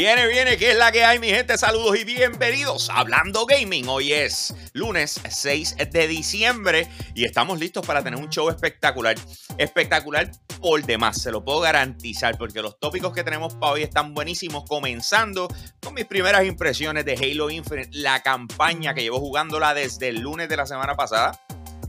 Viene, viene, que es la que hay, mi gente. Saludos y bienvenidos a Hablando Gaming. Hoy es lunes 6 de diciembre y estamos listos para tener un show espectacular. Espectacular por demás, se lo puedo garantizar, porque los tópicos que tenemos para hoy están buenísimos. Comenzando con mis primeras impresiones de Halo Infinite, la campaña que llevo jugándola desde el lunes de la semana pasada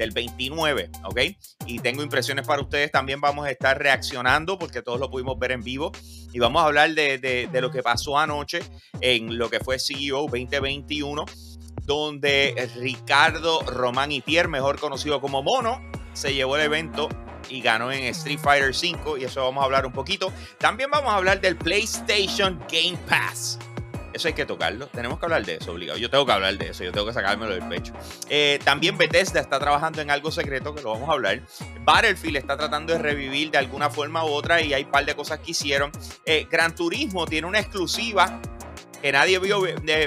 del 29, ¿ok? Y tengo impresiones para ustedes. También vamos a estar reaccionando porque todos lo pudimos ver en vivo. Y vamos a hablar de, de, lo que pasó anoche en lo que fue CEO 2021, donde Ricardo Román Pierre, mejor conocido como Mono, se llevó el evento y ganó en Street Fighter 5 y eso vamos a hablar un poquito. También vamos a hablar del PlayStation Game Pass. Eso hay que tocarlo. Tenemos que hablar de eso, obligado. Yo tengo que hablar de eso. Yo tengo que sacármelo del pecho. Eh, también Bethesda está trabajando en algo secreto que lo vamos a hablar. Battlefield está tratando de revivir de alguna forma u otra y hay un par de cosas que hicieron. Eh, Gran Turismo tiene una exclusiva que nadie vio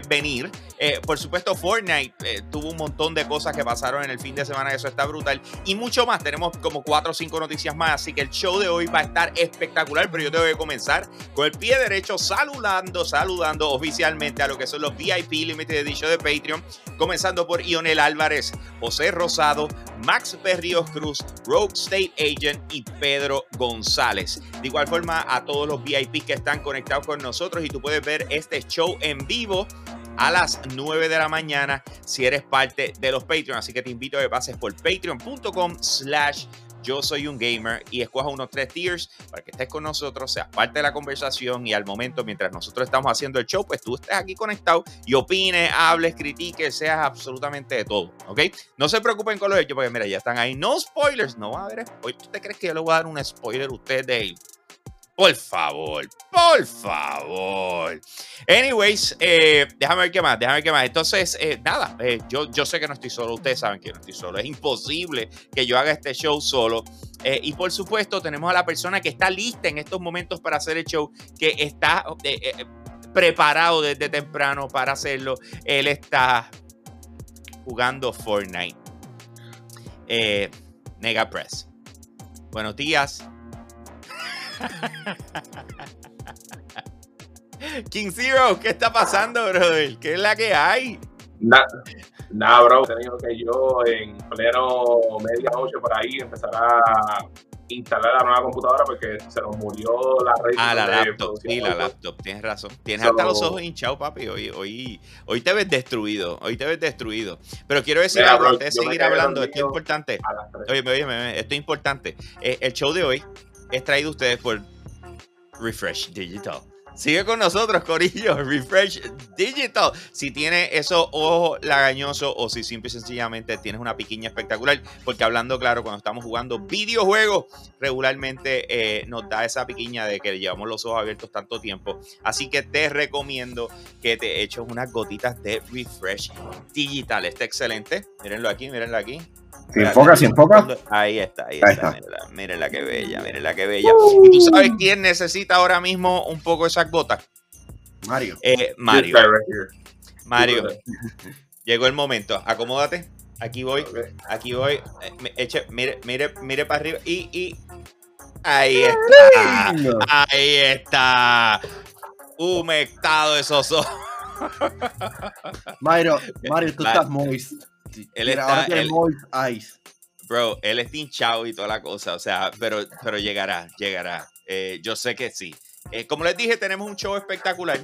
venir. Eh, por supuesto, Fortnite eh, tuvo un montón de cosas que pasaron en el fin de semana, eso está brutal. Y mucho más, tenemos como cuatro o cinco noticias más, así que el show de hoy va a estar espectacular, pero yo tengo que comenzar con el pie derecho saludando, saludando oficialmente a lo que son los VIP Limited Edition de Patreon, comenzando por Ionel Álvarez, José Rosado, Max Berrios Cruz, Rogue State Agent y Pedro González. De igual forma, a todos los VIP que están conectados con nosotros y tú puedes ver este show en vivo a las 9 de la mañana si eres parte de los Patreon. Así que te invito a que pases por patreon.com slash yo soy un gamer y escoja unos tres tiers para que estés con nosotros, seas parte de la conversación y al momento, mientras nosotros estamos haciendo el show, pues tú estés aquí conectado y opines, hables, critiques, seas absolutamente de todo, ¿ok? No se preocupen con los hechos porque mira, ya están ahí. No spoilers, no va a haber. ¿Tú te crees que yo le voy a dar un spoiler a usted de por favor, por favor. Anyways, eh, déjame ver qué más, déjame ver qué más. Entonces, eh, nada, eh, yo, yo sé que no estoy solo, ustedes saben que no estoy solo. Es imposible que yo haga este show solo. y por supuesto, tenemos a la persona que está lista en estos momentos para hacer el show, que está preparado desde temprano para hacerlo. Él está jugando Fortnite. Nega Press. Buenos días. King Zero, ¿qué está pasando, brother? ¿Qué es la que hay? Nada, nada, bro. Tenido que yo en pleno media noche por ahí empezar a instalar la nueva computadora porque se nos murió la red. Ah, la laptop, sí, la laptop, tienes razón. Tienes hasta los ojos hinchados, papi. Hoy, hoy, hoy te ves destruido, hoy te ves destruido. Pero quiero decir algo, antes de seguir hablando, esto es importante. Oye, oye, oye, esto es importante. Eh, el show de hoy es traído ustedes por Refresh Digital. Sigue con nosotros, Corillo. Refresh Digital. Si tiene esos ojos lagañosos o si simple y sencillamente tienes una piquiña espectacular. Porque hablando claro, cuando estamos jugando videojuegos, regularmente eh, nos da esa piquiña de que llevamos los ojos abiertos tanto tiempo. Así que te recomiendo que te eches unas gotitas de Refresh Digital. Está excelente. Mírenlo aquí, mírenlo aquí. Si enfoca, si enfoca. Ahí está, ahí, está. Miren la que bella, miren la que bella. ¿Y tú sabes quién necesita ahora mismo un poco esas gotas? Mario. Eh, Mario. Mario. Llegó el momento. Acomódate. Aquí voy. Aquí voy. Eh, eche, mire, mire, mire para arriba. Y, y. Ahí está. Ahí está. Humectado esos ojos. Mario, Mario, tú estás moist. Él está, Bro, él está hinchado y toda la cosa, o sea, pero, pero llegará, llegará. Eh, yo sé que sí. Eh, como les dije, tenemos un show espectacular.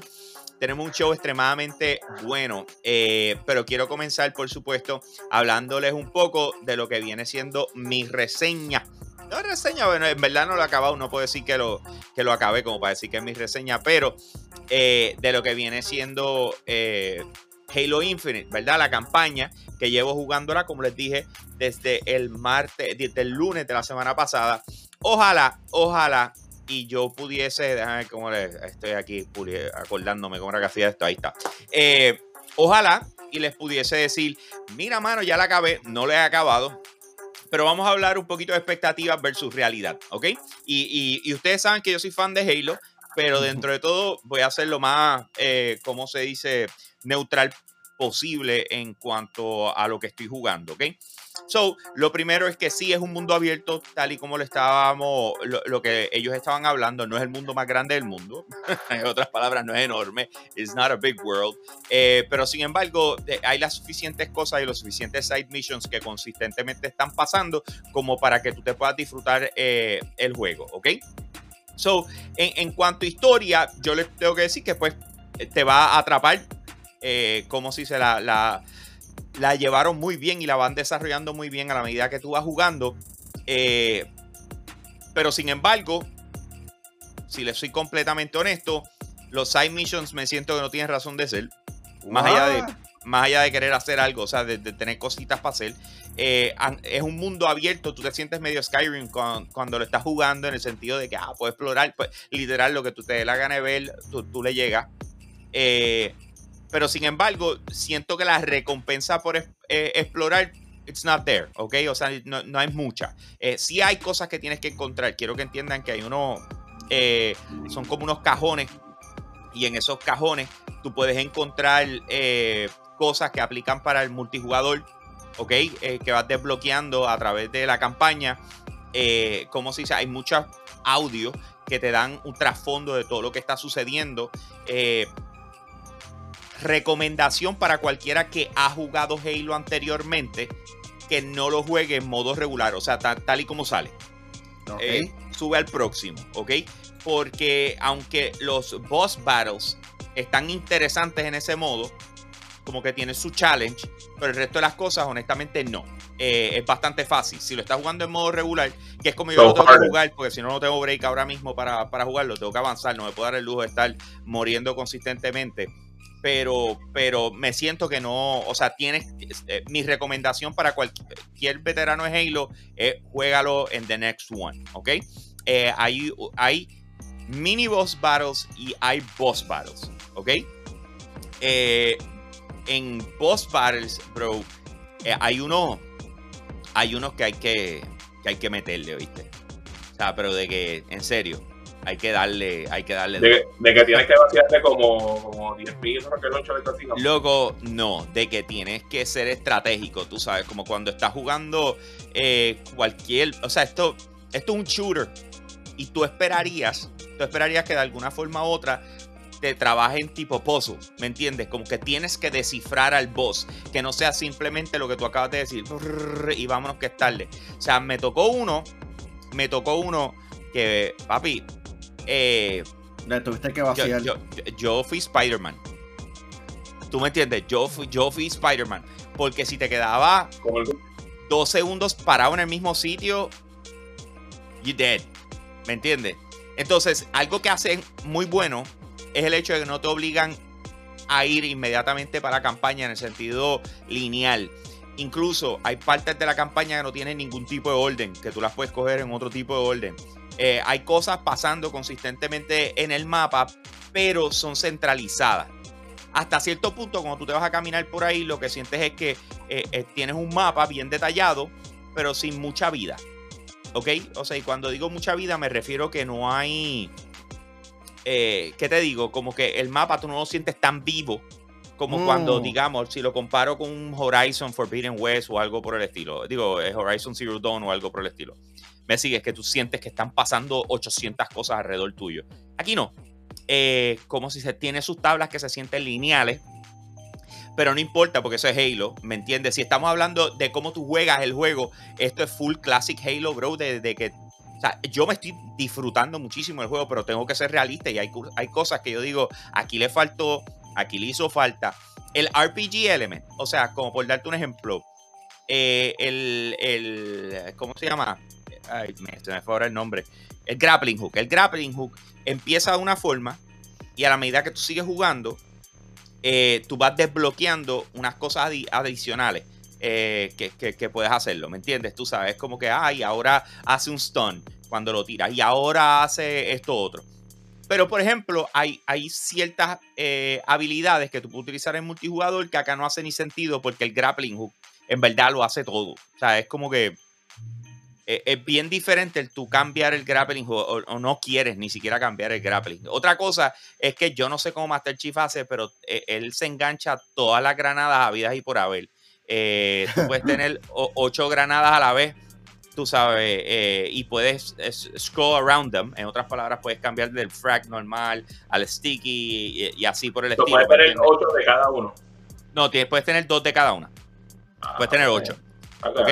Tenemos un show extremadamente bueno, eh, pero quiero comenzar, por supuesto, hablándoles un poco de lo que viene siendo mi reseña. No reseña, bueno, en verdad no lo he acabado, no puedo decir que lo, que lo acabé como para decir que es mi reseña, pero de lo que viene siendo Halo Infinite, ¿verdad? La campaña que llevo jugándola, como les dije, desde el martes, desde el lunes de la semana pasada. Ojalá, ojalá, y yo pudiese, déjame ver cómo le, estoy aquí acordándome cómo era que hacía esto, ahí está. Eh, ojalá y les pudiese decir, mira, mano, ya la acabé, no la he acabado, pero vamos a hablar un poquito de expectativas versus realidad, ¿ok? Y, ustedes saben que yo soy fan de Halo, pero dentro de todo voy a hacer lo más, eh, ¿cómo se dice? neutral posible en cuanto a lo que estoy jugando, ¿ok? So, lo primero es que sí es un mundo abierto, tal y como lo estábamos, lo, que ellos estaban hablando, no es el mundo más grande del mundo, en otras palabras, no es enorme, it's not a big world, eh, pero sin embargo, hay las suficientes cosas y los suficientes side missions que consistentemente están pasando como para que tú te puedas disfrutar eh, el juego, ¿ok? So, en, cuanto a historia, yo les tengo que decir que pues te va a atrapar, como si se la, la la llevaron muy bien y la van desarrollando muy bien a la medida que tú vas jugando. Eh, pero sin embargo, si les soy completamente honesto, los side missions me siento que no tienen razón de ser. Más allá de, más allá de querer hacer algo, o sea, de, tener cositas para hacer. Eh, es un mundo abierto, tú te sientes medio Skyrim cuando, lo estás jugando en el sentido de que ah, puedes explorar, pues, literal, lo que tú te dé la gana de ver, tú, le llegas. Eh, pero sin embargo, siento que la recompensa por eh, explorar, it's not there, ¿ok? O sea, no, hay mucha. Eh, sí hay cosas que tienes que encontrar. Quiero que entiendan que hay unos, eh, son como unos cajones y en esos cajones tú puedes encontrar cosas que aplican para el multijugador, ¿ok? que vas desbloqueando a través de la campaña. como se dice, hay muchos audios que te dan un trasfondo de todo lo que está sucediendo. Recomendación para cualquiera que ha jugado Halo anteriormente, que no lo juegue en modo regular, o sea, tal, y como sale. Eh, sube al próximo, ¿ok? Porque aunque los boss battles están interesantes en ese modo, como que tiene su challenge, pero el resto de las cosas, honestamente, no. Eh, es bastante fácil. Si lo estás jugando en modo regular, que es como yo lo tengo que jugar, porque si no, no tengo break ahora mismo para, para jugarlo, tengo que avanzar, no me puedo dar el lujo de estar muriendo consistentemente pero, pero me siento que no, o sea, tienes, eh, mi recomendación para cualquier veterano de Halo es juégalo en The Next One, ¿ok? Eh, hay, hay mini boss battles y hay boss battles, ¿ok? Eh, en boss battles, bro, hay uno, hay unos que hay que, que hay que meterle, ¿viste? O sea, pero de que, en serio, hay que darle, hay que darle. De, que tienes que vaciarte como, como 10 mil de Loco, no, de que tienes que ser estratégico, tú sabes, como cuando estás jugando eh, cualquier, o sea, esto, esto es un shooter y tú esperarías, tú esperarías que de alguna forma u otra te trabajen tipo puzzle, ¿me entiendes? Como que tienes que descifrar al boss, que no sea simplemente lo que tú acabas de decir y vámonos que es tarde. O sea, me tocó uno, me tocó uno que, papi, eh, tuviste que vaciar. Yo, fui Spider-Man. ¿Tú me entiendes? Yo fui, yo fui Spider-Man. Porque si te quedaba dos segundos parado en el mismo sitio, you dead. ¿Me entiendes? Entonces, algo que hacen muy bueno es el hecho de que no te obligan a ir inmediatamente para la campaña en el sentido lineal. Incluso hay partes de la campaña que no tienen ningún tipo de orden, que tú las puedes coger en otro tipo de orden. Eh, hay cosas pasando consistentemente en el mapa, pero son centralizadas. Hasta cierto punto, cuando tú te vas a caminar por ahí, lo que sientes es que eh, eh, tienes un mapa bien detallado, pero sin mucha vida. ¿Ok? O sea, y cuando digo mucha vida, me refiero que no hay. ¿Qué te digo? Como que el mapa tú no lo sientes tan vivo como cuando, mm. digamos, si lo comparo con un Horizon Forbidden West o algo por el estilo. Digo, Horizon Zero Dawn o algo por el estilo me sigues que tú sientes que están pasando 800 cosas alrededor tuyo. Aquí no. Eh, como si se tiene sus tablas que se sienten lineales. Pero no importa porque eso es Halo, ¿me entiendes? Si estamos hablando de cómo tú juegas el juego, esto es full classic Halo, bro, de, que o sea, yo me estoy disfrutando muchísimo el juego, pero tengo que ser realista y hay, hay cosas que yo digo, aquí le faltó, aquí le hizo falta. El RPG element, o sea, como por darte un ejemplo, eh, el, el, ¿cómo se llama? Ay, se me ahora el nombre, el grappling hook. El grappling hook empieza de una forma y a la medida que tú sigues jugando, eh, tú vas desbloqueando unas cosas adicionales eh, que, puedes hacerlo, ¿me entiendes? Tú sabes, como que, ay, ahora hace un stun cuando lo tiras y ahora hace esto otro. Pero, por ejemplo, hay, hay ciertas eh, habilidades que tú puedes utilizar en multijugador que acá no hace ni sentido porque el grappling hook en verdad lo hace todo. O sea, es como que es bien diferente el tú cambiar el grappling o, no quieres ni siquiera cambiar el grappling. Otra cosa es que yo no sé cómo Master Chief hace, pero eh, él se engancha todas las granadas habidas y por haber. Eh, tú puedes tener ocho granadas a la vez, tú sabes, y puedes scroll around them. En otras palabras, puedes cambiar del frag normal al sticky y, así por el estilo. Puedes tener ocho de cada uno. No, puedes tener dos de cada una. Ah, puedes tener ocho. Ok,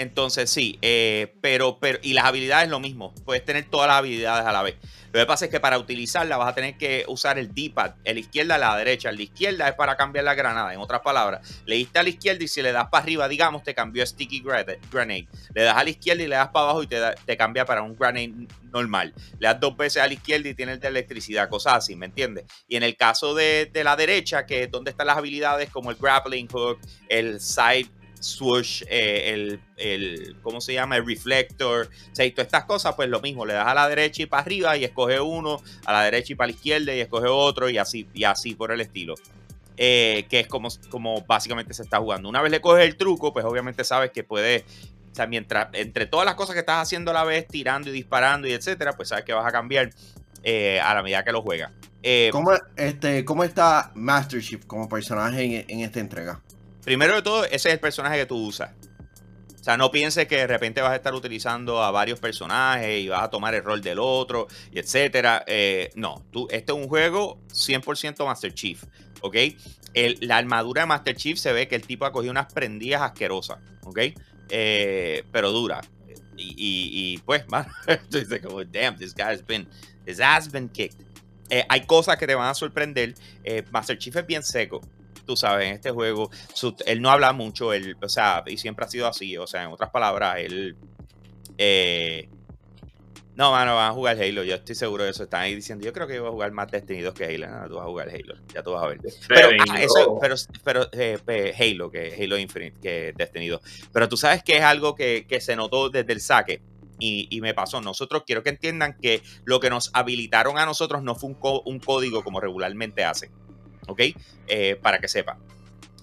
entonces sí, eh, pero, pero, y las habilidades lo mismo, puedes tener todas las habilidades a la vez. Lo que pasa es que para utilizarla vas a tener que usar el D-pad, el izquierda a la derecha. La izquierda es para cambiar la granada, en otras palabras. Le diste a la izquierda y si le das para arriba, digamos, te cambió a Sticky Grenade. Le das a la izquierda y le das para abajo y te, te cambia para un grenade normal. Le das dos veces a la izquierda y tienes de electricidad, cosas así, ¿me entiendes? Y en el caso de, de la derecha, que es donde están las habilidades como el grappling hook, el side swoosh, eh, el, el, ¿cómo se llama? El reflector, o sea, y todas estas cosas, pues lo mismo, le das a la derecha y para arriba y escoge uno, a la derecha y para la izquierda y escoge otro y así, y así por el estilo. Eh, que es como, como básicamente se está jugando. Una vez le coges el truco, pues obviamente sabes que puedes, o sea, mientras, entre todas las cosas que estás haciendo a la vez, tirando y disparando y etcétera, pues sabes que vas a cambiar eh, a la medida que lo juegas. ¿Cómo, este, ¿Cómo está Master Chief como personaje en esta entrega? Primero de todo, ese es el personaje que tú usas. O sea, no pienses que de repente vas a estar utilizando a varios personajes y vas a tomar el rol del otro, y etcétera. Eh, no, tú, este es un juego 100% Master Chief, ¿ok? la armadura de Master Chief se ve que el tipo ha cogido unas prendidas asquerosas, ¿ok? Eh, pero dura. Y, pues, man, dices como, damn, this guy has been, his ass been kicked. Eh, hay cosas que te van a sorprender. Master Chief es bien seco tú sabes, en este juego, él no habla mucho, él, o sea, y siempre ha sido así, o sea, en otras palabras, él... Eh, no, mano, van a jugar Halo, yo estoy seguro de eso. Están ahí diciendo, yo creo que voy a jugar más Destiny 2 que Halo. No, tú vas a jugar Halo, ya tú vas a ver. Pero, ah, eso, pero, pero eh, Halo, que Halo Infinite, que Destiny 2. Pero tú sabes que es algo que, que se notó desde el saque. Y, y, me pasó. Nosotros quiero que entiendan que lo que nos habilitaron a nosotros no fue un, un código como regularmente hacen. ¿Ok? Eh, para que sepa,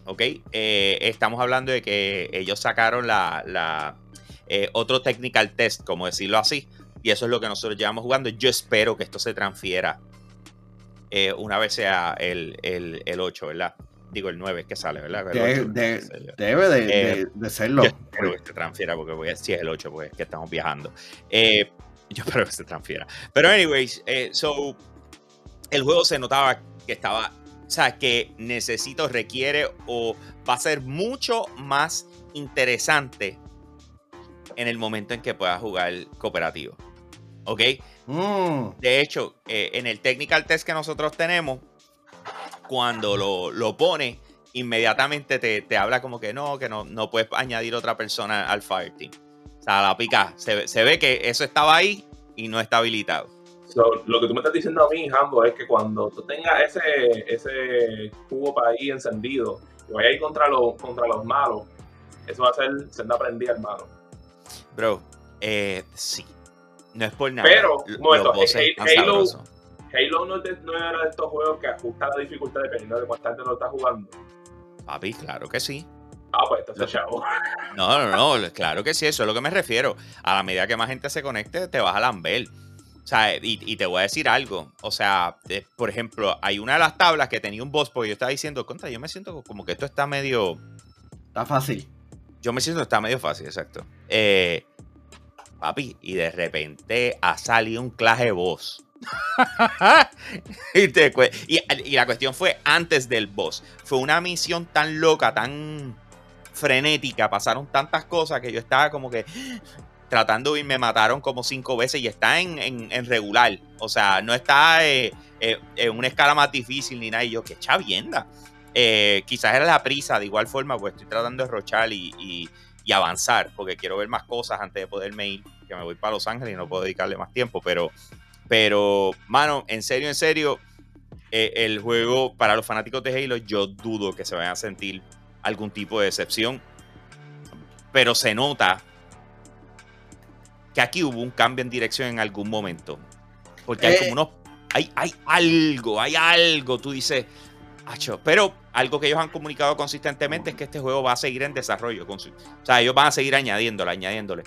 ¿ok? Eh, estamos hablando de que ellos sacaron la, eh, otro technical test, como decirlo así, y eso es lo que nosotros llevamos jugando. Yo espero que esto se transfiera una vez sea el, el, 8, ¿verdad? Digo, el 9 que sale, ¿verdad? debe de, serlo. Yo espero que se transfiera, porque voy a, si es el 8, pues que estamos viajando. yo espero que se transfiera. Pero, anyways, so, el juego se notaba que estaba o sea, que necesito, requiere o va a ser mucho más interesante en el momento en que pueda jugar cooperativo. ¿Ok? Mm. De hecho, eh, en el technical test que nosotros tenemos, cuando lo, lo pone, inmediatamente te, habla como que no, que no, no puedes añadir otra persona al Fireteam. O sea, la pica. Se, se ve que eso estaba ahí y no está habilitado lo que tú me estás diciendo a mí, Hambo, es que cuando tú tengas ese, ese cubo para ahí encendido y vayas a ir contra los, contra los malos, eso va a ser senda prendida, hermano. Bro, eh, sí. No es por nada. Pero, momento, Halo, Halo no, es no, era de estos juegos que ajusta la dificultad dependiendo de cuánta gente lo está jugando. Papi, claro que sí. Ah, pues entonces chavo. No, no, no, claro que sí, eso es lo que me refiero. A la medida que más gente se conecte, te vas a lamber. O sea, y, te voy a decir algo. O sea, por ejemplo, hay una de las tablas que tenía un boss porque yo estaba diciendo, contra, yo me siento como que esto está medio. Está fácil. Yo me siento que está medio fácil, exacto. Eh, papi, y de repente ha salido un claje boss. y, y, la cuestión fue antes del boss. Fue una misión tan loca, tan frenética, pasaron tantas cosas que yo estaba como que, tratando y me mataron como cinco veces y está en, regular. O sea, no está eh, eh, en una escala más difícil ni nada. Y yo, qué chavienda. Eh, quizás era la prisa, de igual forma, pues estoy tratando de rochar y, avanzar, porque quiero ver más cosas antes de poderme ir, que me voy para Los Ángeles y no puedo dedicarle más tiempo. Pero, pero mano, en serio, en serio, el juego para los fanáticos de Halo, yo dudo que se vayan a sentir algún tipo de decepción. Pero se nota que aquí hubo un cambio en dirección en algún momento. Porque hay eh. como unos. Hay, hay algo, hay algo, tú dices. pero algo que ellos han comunicado consistentemente es que este juego va a seguir en desarrollo. o sea, ellos van a seguir añadiéndole, añadiéndole.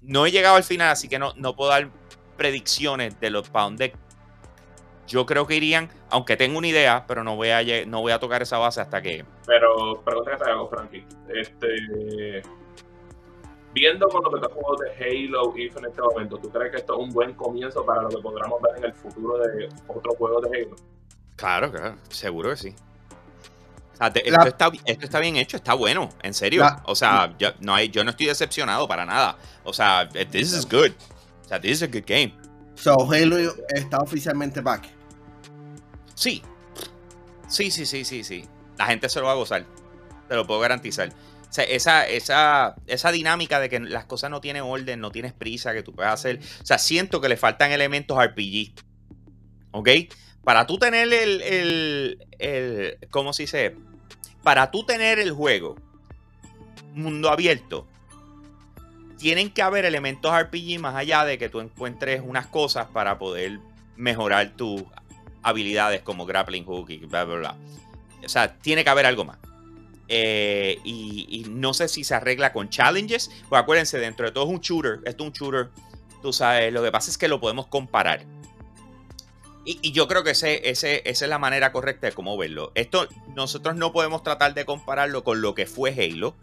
no he llegado al final, así que no, no puedo dar predicciones de los para dónde yo creo que irían, aunque tengo una idea, pero no voy a, no voy a tocar esa base hasta que. Pero, pregúntame algo, Frankie. Este. Viendo con lo que te jugado de Halo If en este momento, ¿tú crees que esto es un buen comienzo para lo que podamos ver en el futuro de otros juegos de Halo? Claro, claro, seguro que sí. esto, está, bien hecho, está bueno, en serio. o sea, yo no, hay, yo no estoy decepcionado para nada. O sea, this is good. O sea, this is a good game. So, Halo está oficialmente back. Sí. Sí, sí, sí, sí, sí. La gente se lo va a gozar. Te lo puedo garantizar. Esa, esa, esa dinámica de que las cosas no tienen orden, no tienes prisa, que tú puedes hacer. O sea, siento que le faltan elementos RPG. ¿Ok? Para tú tener el. el, el ¿Cómo se dice? Para tú tener el juego mundo abierto, tienen que haber elementos RPG más allá de que tú encuentres unas cosas para poder mejorar tus habilidades como grappling hook y bla, bla, bla. O sea, tiene que haber algo más. Eh, y, no sé si se arregla con challenges. Pues acuérdense, dentro de todo es un shooter. Esto es un shooter. Tú sabes, lo que pasa es que lo podemos comparar. Y, yo creo que ese, ese, esa es la manera correcta de cómo verlo. Esto nosotros no podemos tratar de compararlo con lo que fue Halo.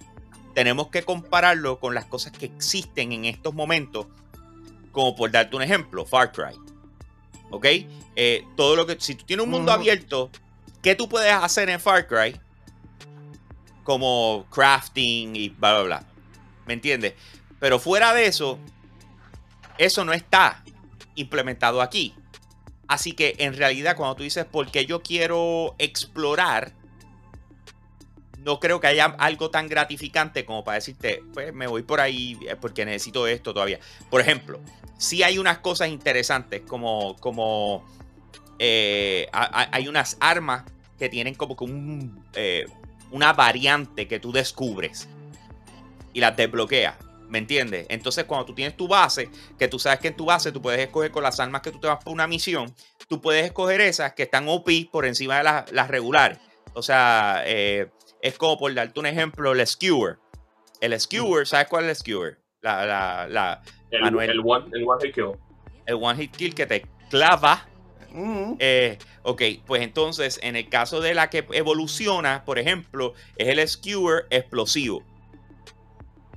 Tenemos que compararlo con las cosas que existen en estos momentos. Como por darte un ejemplo, Far Cry. ¿Ok? Eh, todo lo que. Si tú tienes un mundo abierto, ¿qué tú puedes hacer en Far Cry? Como crafting y bla, bla, bla. ¿Me entiendes? Pero fuera de eso, eso no está implementado aquí. Así que en realidad, cuando tú dices, porque yo quiero explorar, no creo que haya algo tan gratificante como para decirte, pues me voy por ahí eh, porque necesito esto todavía. Por ejemplo, si hay unas cosas interesantes como, como eh, hay unas armas que tienen como que un, eh, una variante que tú descubres y las desbloqueas. ¿Me entiendes? Entonces, cuando tú tienes tu base, que tú sabes que en tu base tú puedes escoger con las armas que tú te vas por una misión, tú puedes escoger esas que están OP por encima de las, regulares. O sea, eh, es como por darte un ejemplo, el skewer. El skewer, ¿sabes cuál es el skewer? La, la, la, el, el, one, el one hit kill. El one hit kill que te clava eh, ok, pues entonces en el caso de la que evoluciona, por ejemplo, es el skewer explosivo.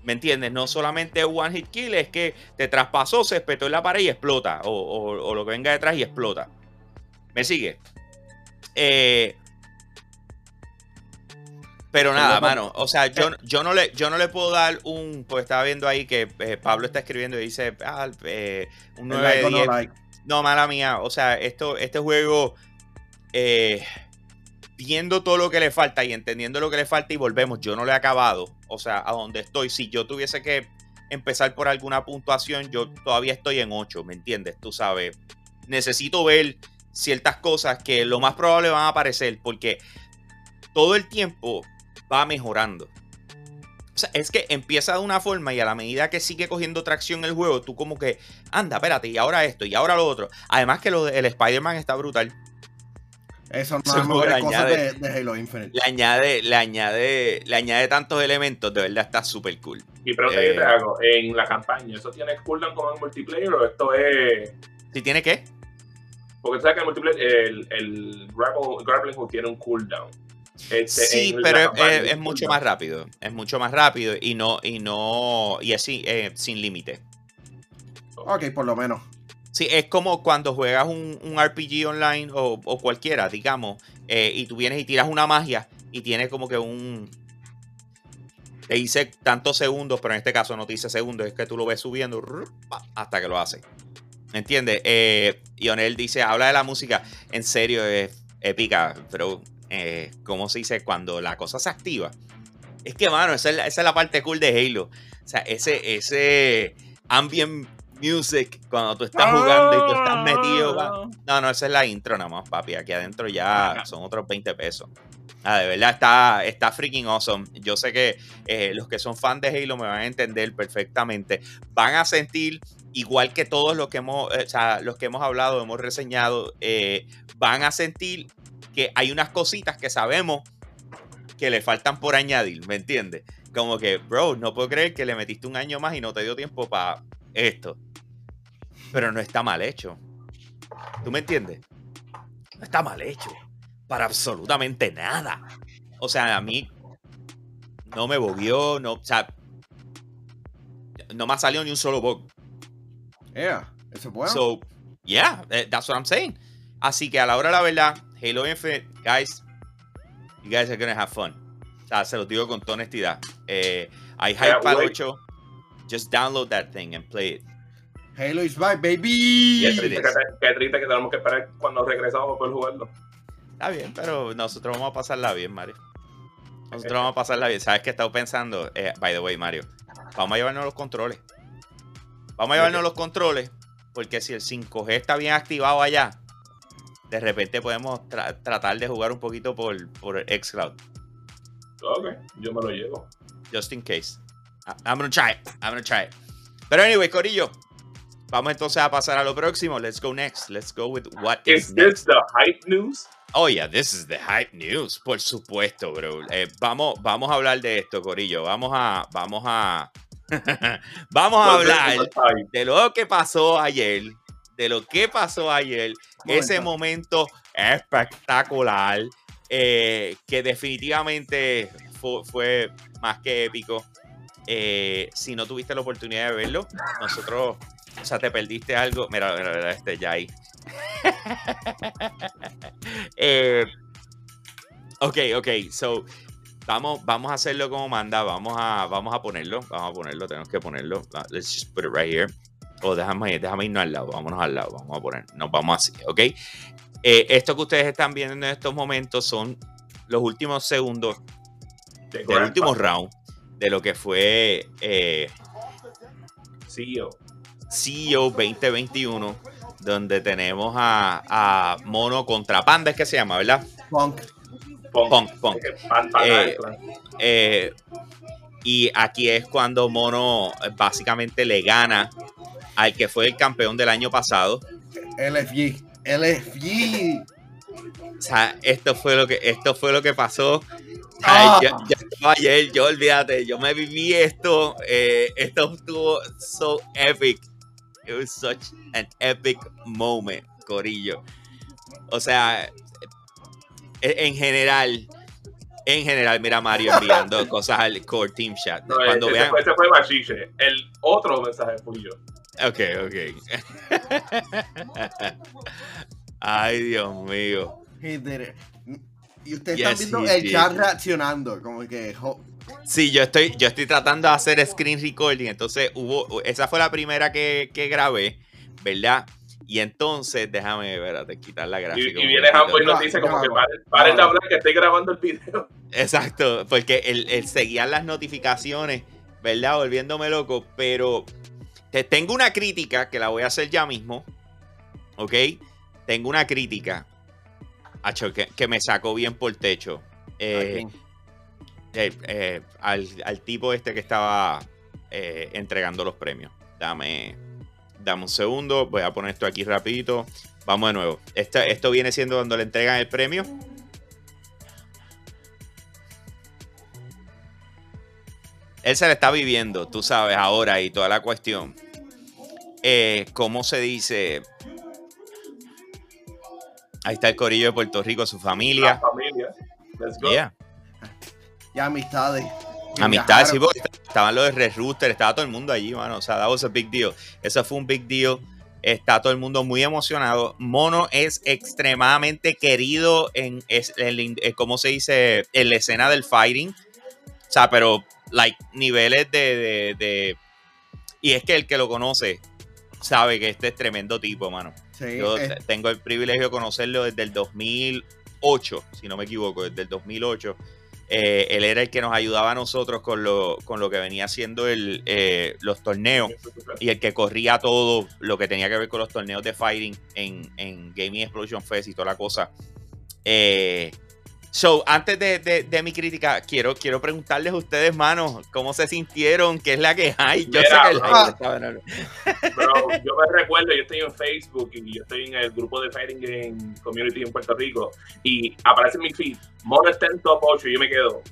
¿Me entiendes? No solamente one hit kill, es que te traspasó, se espetó en la pared y explota. O, lo que venga detrás y explota. ¿Me sigue? Eh, pero nada, mano. O sea, yo, yo, no le, yo no le puedo dar un. Pues estaba viendo ahí que eh, Pablo está escribiendo y dice. Ah, un 9 no, mala mía. O sea, esto, este juego, eh, viendo todo lo que le falta y entendiendo lo que le falta y volvemos, yo no lo he acabado. O sea, a donde estoy, si yo tuviese que empezar por alguna puntuación, yo todavía estoy en 8, ¿me entiendes? Tú sabes, necesito ver ciertas cosas que lo más probable van a aparecer porque todo el tiempo va mejorando. O sea, es que empieza de una forma y a la medida que sigue cogiendo tracción el juego, tú como que, anda, espérate, y ahora esto, y ahora lo otro. Además que lo el Spider-Man está brutal. Eso no es cosas de, de, Halo Infinite. Le añade, le añade, le añade tantos elementos, de verdad está súper cool. Y pregunta que te eh, hago, en la campaña, ¿eso tiene cooldown como en multiplayer o esto es. ¿Si tiene qué? Porque sabes que el multiplayer, el, el grappling hook tiene un cooldown. Este, sí, pero es, mucho más rápido. Es mucho más rápido y no, y no, y así, eh, sin límite. Ok, por lo menos. Sí, es como cuando juegas un, RPG online o, cualquiera, digamos, eh, y tú vienes y tiras una magia y tiene como que un. Te dice tantos segundos, pero en este caso no te dice segundos, es que tú lo ves subiendo hasta que lo hace. ¿Me entiendes? Eh, Ionel dice: habla de la música. En serio, es épica, pero eh, ¿cómo se dice? Cuando la cosa se activa. Es que, mano, esa es, la, parte cool de Halo. O sea, ese, ese ambient music cuando tú estás jugando y tú estás metido. Ah. No, no, esa es la intro nada más, papi. Aquí adentro ya son otros 20 pesos. Ah, de verdad está, está freaking awesome. Yo sé que eh, los que son fans de Halo me van a entender perfectamente. Van a sentir, igual que todos los que hemos, eh, o sea, los que hemos hablado, hemos reseñado, van a sentir que hay unas cositas que sabemos que le faltan por añadir, ¿me entiendes? Como que, bro, no puedo creer que le metiste un año más y no te dio tiempo para esto. Pero no está mal hecho. ¿Tú me entiendes? No está mal hecho. Para absolutamente nada. O sea, a mí no me bobió, no, o sea, no me ha salido ni un solo bug. Yeah, eso es bueno. So, yeah, eh, that's what I'm saying. Así que a la hora de la verdad, Halo Infinite, guys, you guys are gonna have fun. O sea, se lo digo con toda honestidad. Eh, hay hype Yeah, para el wait. 8. Just download that thing and play it. Halo is back, baby. es Yes, it triste is. que triste que tenemos que esperar cuando regresamos para poder jugarlo. Está bien, pero nosotros vamos a pasarla bien, Mario. Nosotros vamos a pasarla bien. ¿Sabes qué he estado pensando? Eh, by the way, Mario. Vamos a llevarnos los controles. Vamos a llevarnos los controles. Porque si el 5G está bien activado allá, de repente podemos tra- tratar de jugar un poquito por, por Xcloud. Ok, yo me lo llevo. Just in case. I- I'm gonna try it. I'm gonna try it. Pero anyway, Corillo. Vamos entonces a pasar a lo próximo. Let's go next. Let's go with what is Is next. this the hype news? Oh, yeah, this is the hype news. Por supuesto, bro. Eh, vamos, vamos a hablar de esto, Corillo. Vamos a. Vamos a. vamos a hablar de lo que pasó ayer. De lo que pasó ayer. Ese Momento. momento espectacular. eh, que definitivamente fue, fue más que épico. Eh, si no tuviste la oportunidad de verlo, nosotros. O sea, te perdiste algo. Mira, mira, mira, este ya ahí. Eh, ok, ok, so vamos, vamos a hacerlo como manda, vamos a, vamos a ponerlo, vamos a ponerlo, tenemos que ponerlo. Let's just put it right here. O déjame, déjame irnos al lado, vámonos al lado, vamos a poner, nos vamos así, ok. Eh, esto que ustedes están viendo en estos momentos son los últimos segundos De del último round de lo que fue eh, CEO. CEO 2021, donde tenemos a, a Mono contra Panda, es que se llama, ¿verdad? Punk. Punk. Punk, punk. Eh, Eh, y aquí es cuando Mono básicamente le gana al que fue el campeón del año pasado. LFG. LFG. O sea, esto fue lo que, esto fue lo que pasó. Ah. Ay, yo, yo estaba ayer, yo olvídate, yo me viví esto. eh, esto estuvo so epic. It was such an epic moment, Corillo. O sea, e- en general, en general, mira a Mario enviando cosas al core team chat. No, Cuando ese, vean. fue, ese fue Machiche. El otro mensaje fui yo. Ok, ok. Ay, Dios mío. He did it. Y ustedes Yes, están viendo el did. chat reaccionando. Como que. jo- Sí, yo estoy, yo estoy tratando de hacer screen recording. Entonces hubo, esa fue la primera que, que grabé, ¿verdad? Y entonces, déjame, espérate, quitar la Y, gráfica. y viene. Hambo y nos No, dice como que paren, paren de hablar que estoy grabando el video. Exacto, porque el, el seguían las notificaciones, ¿verdad? Volviéndome loco, pero te tengo una crítica que la voy a hacer ya mismo, ¿ok? Tengo una crítica, acho, que, que me sacó bien por techo. Eh, eh, eh, al, al tipo este que estaba entregando los premios. Dame, dame un segundo, voy a poner esto aquí rapidito. Vamos de nuevo. Esto, esto viene siendo cuando le entregan el premio. Él se le está viviendo, tú sabes, ahora y toda la cuestión. ¿Cómo se dice? Ahí está el corillo de Puerto Rico, su La familia. familia. Let's go. Yeah. Y amistades. Y Amistad, sí, porque estaban los de Red Rooster, estaba todo el mundo allí, mano. O sea, that was a big deal. Eso fue un big deal. Está todo el mundo muy emocionado. Mono es extremadamente querido en, es, en- en- ¿cómo se dice? En la escena del fighting. O sea, pero, like, niveles de, de, de- Y es que el que lo conoce sabe que este es tremendo tipo, mano. Sí, Yo eh, te- tengo el privilegio de conocerlo desde el 2008, si no me equivoco, desde el 2008. Eh, él era el que nos ayudaba a nosotros con lo, con lo que venía haciendo el, eh, los torneos y el que corría todo lo que tenía que ver con los torneos de fighting en, en Gaming Explosion Fest y toda la cosa. Eh, so, antes de, de- de mi crítica, quiero, quiero preguntarles a ustedes, manos, cómo se sintieron, qué es la que hay. Yo Mira, sé que el hype estaba en- Pero yo me recuerdo, yo estoy en Facebook y yo estoy en el grupo de Fighting Game Community en Puerto Rico y aparece en mi feed, Mono está en top 8 y yo me quedo.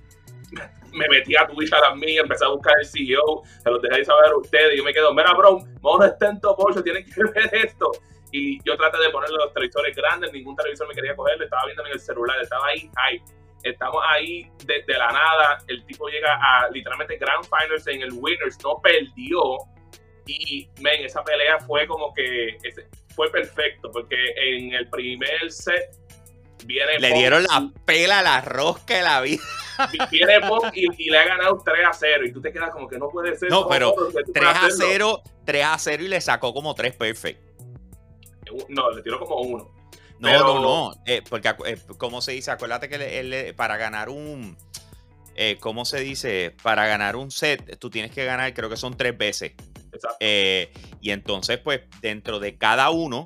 me metí a Twitch a las mías, empecé a buscar el CEO, se los dejé saber a ustedes y yo me quedo, mira, bro, mono está en top 8, tienen que ver esto. Y yo traté de ponerle los televisores grandes, ningún televisor me quería coger, estaba viendo en el celular, estaba ahí, ahí. Estamos ahí desde de la nada, el tipo llega a literalmente Grand Finals en el Winners, no perdió. Y, men, esa pelea fue como que fue perfecto, porque en el primer set viene Le dieron la pela la rosca de la vida. Viene Pop y, le ha ganado 3 a 0. Y tú te quedas como que no puede ser. No, pero 3 a 0, 3 a 0 y le sacó como 3 perfect. No, le tiró como 1. No, no, no. Eh, porque, eh, ¿cómo se dice? Acuérdate que él, para ganar un. Eh, ¿Cómo se dice? Para ganar un set, tú tienes que ganar, creo que son tres veces. Exacto. Eh, y entonces, pues, dentro de cada uno,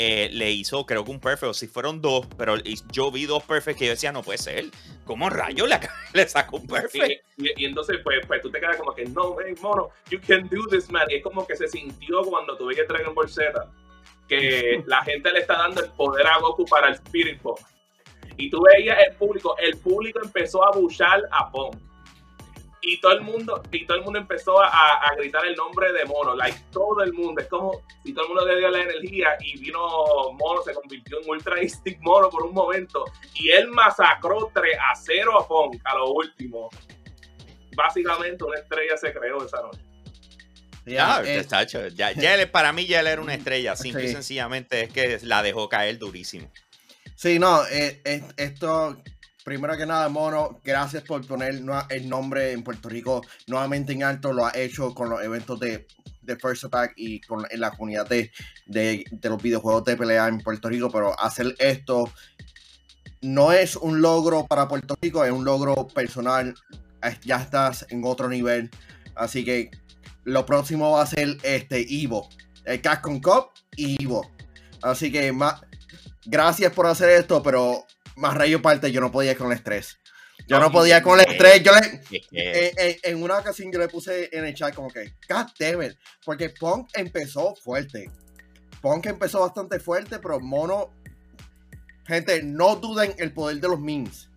eh, le hizo, creo que un perfect, o si fueron dos, pero yo vi dos perfect que yo decía, no puede ser. ¿Cómo rayo le, le sacó un perfect? Y, entonces, pues, pues, tú te quedas como que, no, hey, mono, you can do this, man. Y es como que se sintió cuando tuve que Dragon Ball Z, que la gente le está dando el poder a Goku para el Spirit Bomb. Y tú veías el público, el público empezó a buchar a Pong y todo el mundo y todo el mundo empezó a, gritar el nombre de Mono, like todo el mundo, es como si todo el mundo le dio la energía y vino Mono, se convirtió en Ultra Instinct Mono por un momento y él masacró 3 a 0 a Punk a lo último. Básicamente una estrella se creó esa noche. Ya, ya, ya para mí ya él era una estrella, simple y sencillamente es que la dejó caer durísimo. Sí, no, eh, eh, esto primero que nada, Mono, gracias por poner el nombre en Puerto Rico nuevamente en alto. Lo ha hecho con los eventos de, First Attack y con en la comunidad de, los videojuegos de pelea en Puerto Rico. Pero hacer esto no es un logro para Puerto Rico, es un logro personal. Ya estás en otro nivel. Así que lo próximo va a ser este Ivo. El Capcom Cup y Ivo. Así que gracias por hacer esto, pero más rayo parte, yo no podía con el estrés. Yo no, podía con el estrés. Yo le, en, una ocasión yo le puse en el chat como que, God damn it. Porque Punk empezó fuerte. Punk empezó bastante fuerte, pero Mono. Gente, no duden el poder de los memes.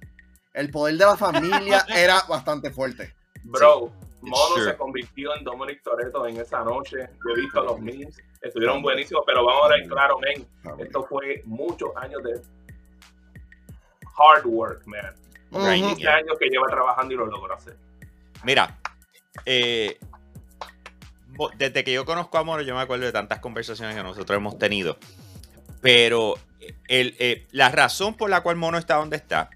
El poder de la familia era bastante fuerte. Bro, Mono se convirtió en Dominic Toretto en esa noche. Yo he visto los memes, estuvieron buenísimos, pero vamos a ver claro, men. Esto fue muchos años de hard work, man. Hay años que lleva trabajando y lo logró hacer. Mira, eh, desde que yo conozco a Mono, yo me acuerdo de tantas conversaciones que nosotros hemos tenido. Pero el, eh, la razón por la cual Mono está donde está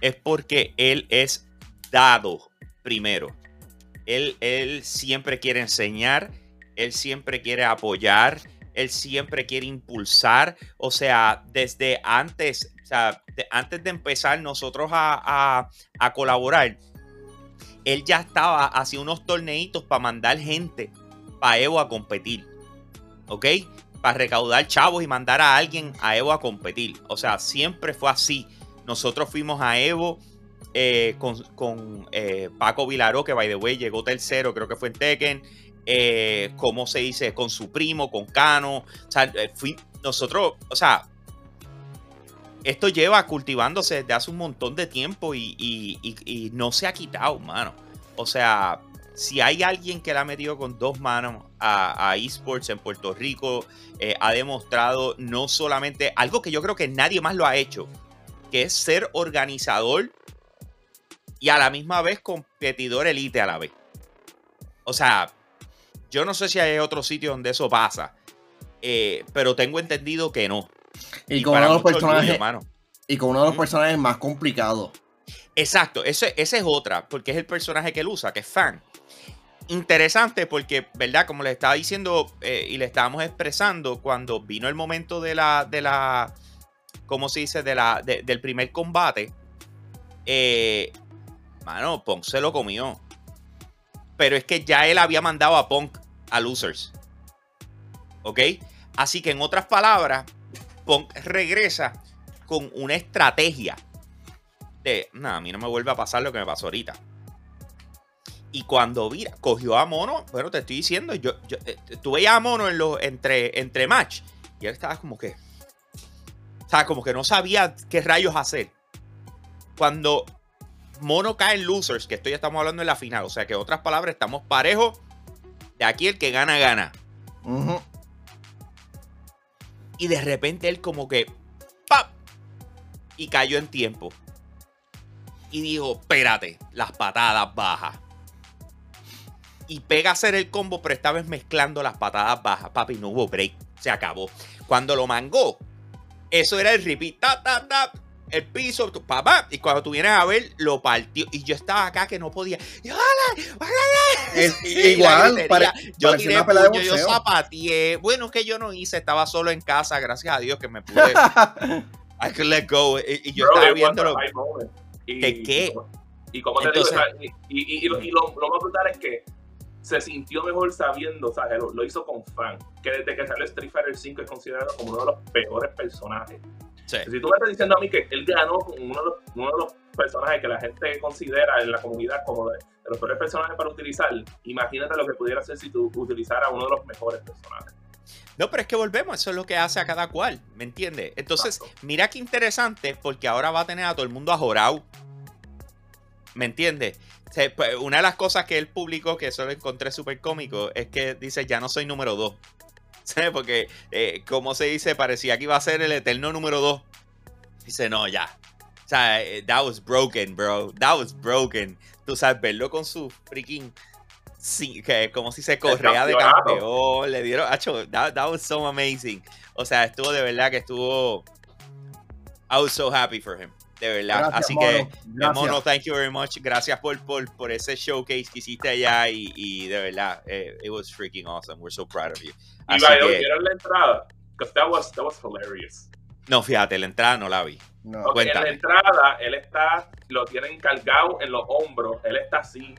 es porque él es dado primero. Él, él siempre quiere enseñar, él siempre quiere apoyar, él siempre quiere impulsar. O sea, desde antes o sea, antes de empezar nosotros a, colaborar, él ya estaba haciendo unos torneitos para mandar gente para Evo a competir. ¿Ok? Para recaudar chavos y mandar a alguien a Evo a competir. O sea, siempre fue así. Nosotros fuimos a Evo eh, con, eh, Paco Vilaró, que by the way llegó tercero, creo que fue en Tekken. Eh, ¿Cómo se dice? Con su primo, con Cano. O sea, fui, nosotros, o sea, esto lleva cultivándose desde hace un montón de tiempo y, no se ha quitado, mano. O sea, si hay alguien que la ha metido con dos manos a, esports en Puerto Rico, eh, ha demostrado no solamente algo que yo creo que nadie más lo ha hecho, que es ser organizador y a la misma vez competidor elite a la vez. O sea, yo no sé si hay otro sitio donde eso pasa, eh, pero tengo entendido que no. Y, con uno de los personajes. y con uno de los personajes más complicados. Exacto, esa es otra, porque es el personaje que él usa, que es fan. Interesante porque, ¿verdad? Como le estaba diciendo eh, y le estábamos expresando, cuando vino el momento de la, de la, ¿cómo se dice? De la, del primer combate, eh, mano, Punk se lo comió. Pero es que ya él había mandado a Punk a Losers. ¿Ok? Así que en otras palabras, Punk regresa con una estrategia de, nada, a mí no me vuelve a pasar lo que me pasó ahorita. Y cuando vira, cogió a Mono, bueno, te estoy diciendo, yo, yo eh, tú veías a Mono en los, entre, entre match y él estaba como que, o sea, como que no sabía qué rayos hacer. Cuando Mono cae en losers, que esto ya estamos hablando en la final. O sea que, otras palabras, estamos parejos. De aquí el que gana, gana. Y de repente él como que ¡pap! Y cayó en tiempo. Y dijo, espérate, las patadas bajas. Y pega a hacer el combo, pero esta vez mezclando las patadas bajas. Papi, no hubo break. Se acabó. Cuando lo mangó, eso era el repeat. Ta, ta, ta, el piso, tu- papá. Y cuando tú vienes a ver, lo partió. Y yo estaba acá que no podía. Y, ¡Hala! ¡Hala! Es- igual, pare- yo parecía tiré una pelea de puño, yo zapateé. Bueno, que yo no hice, estaba solo en casa, gracias a Dios que me pude. I could let go. Y, y yo Bro, estaba viéndolo. ¿De qué? Y como te Entonces- digo, y, y- y lo, y lo- lo más brutal es que se sintió mejor sabiendo, o sea, que lo, lo hizo con fan, que desde que salió Street Fighter 5 es considerado como uno de los peores personajes. Sí. Si tú me estás diciendo a mí que él ganó con uno de los, uno de los personajes que la gente considera en la comunidad como de, de los peores personajes para utilizar, imagínate lo que pudiera hacer si tú utilizaras uno de los mejores personajes. No, pero es que volvemos, eso es lo que hace a cada cual, ¿me entiendes? Entonces, Exacto. mira qué interesante, porque ahora va a tener a todo el mundo ajorado. ¿Me entiendes? Pues, Una de las cosas que él publicó, que eso lo encontré súper cómico, es que dice, ya no soy número dos. ¿Sabes? Porque, eh, como se dice, parecía que iba a ser el eterno número dos. Dice, no, ya. O sea, eh, that was broken, bro. That was broken. Tú sabes, verlo con su freaking... Sí, que como si se correa de campeón, le dieron, acho, that, that was so amazing. O sea, estuvo de verdad que estuvo, I was so happy for him, de verdad. Gracias, Así mono. que, eh, Gracias. Mono, thank you very much. Gracias por, por, por ese showcase que hiciste allá y, y de verdad, eh, it was freaking awesome. We're so proud of you. Y Así vaya, que, ¿vieron la entrada? Because that was, that was hilarious. no, fíjate, la entrada no la vi. No. Ok, en la entrada, él está, lo tienen cargado en los hombros, él está así,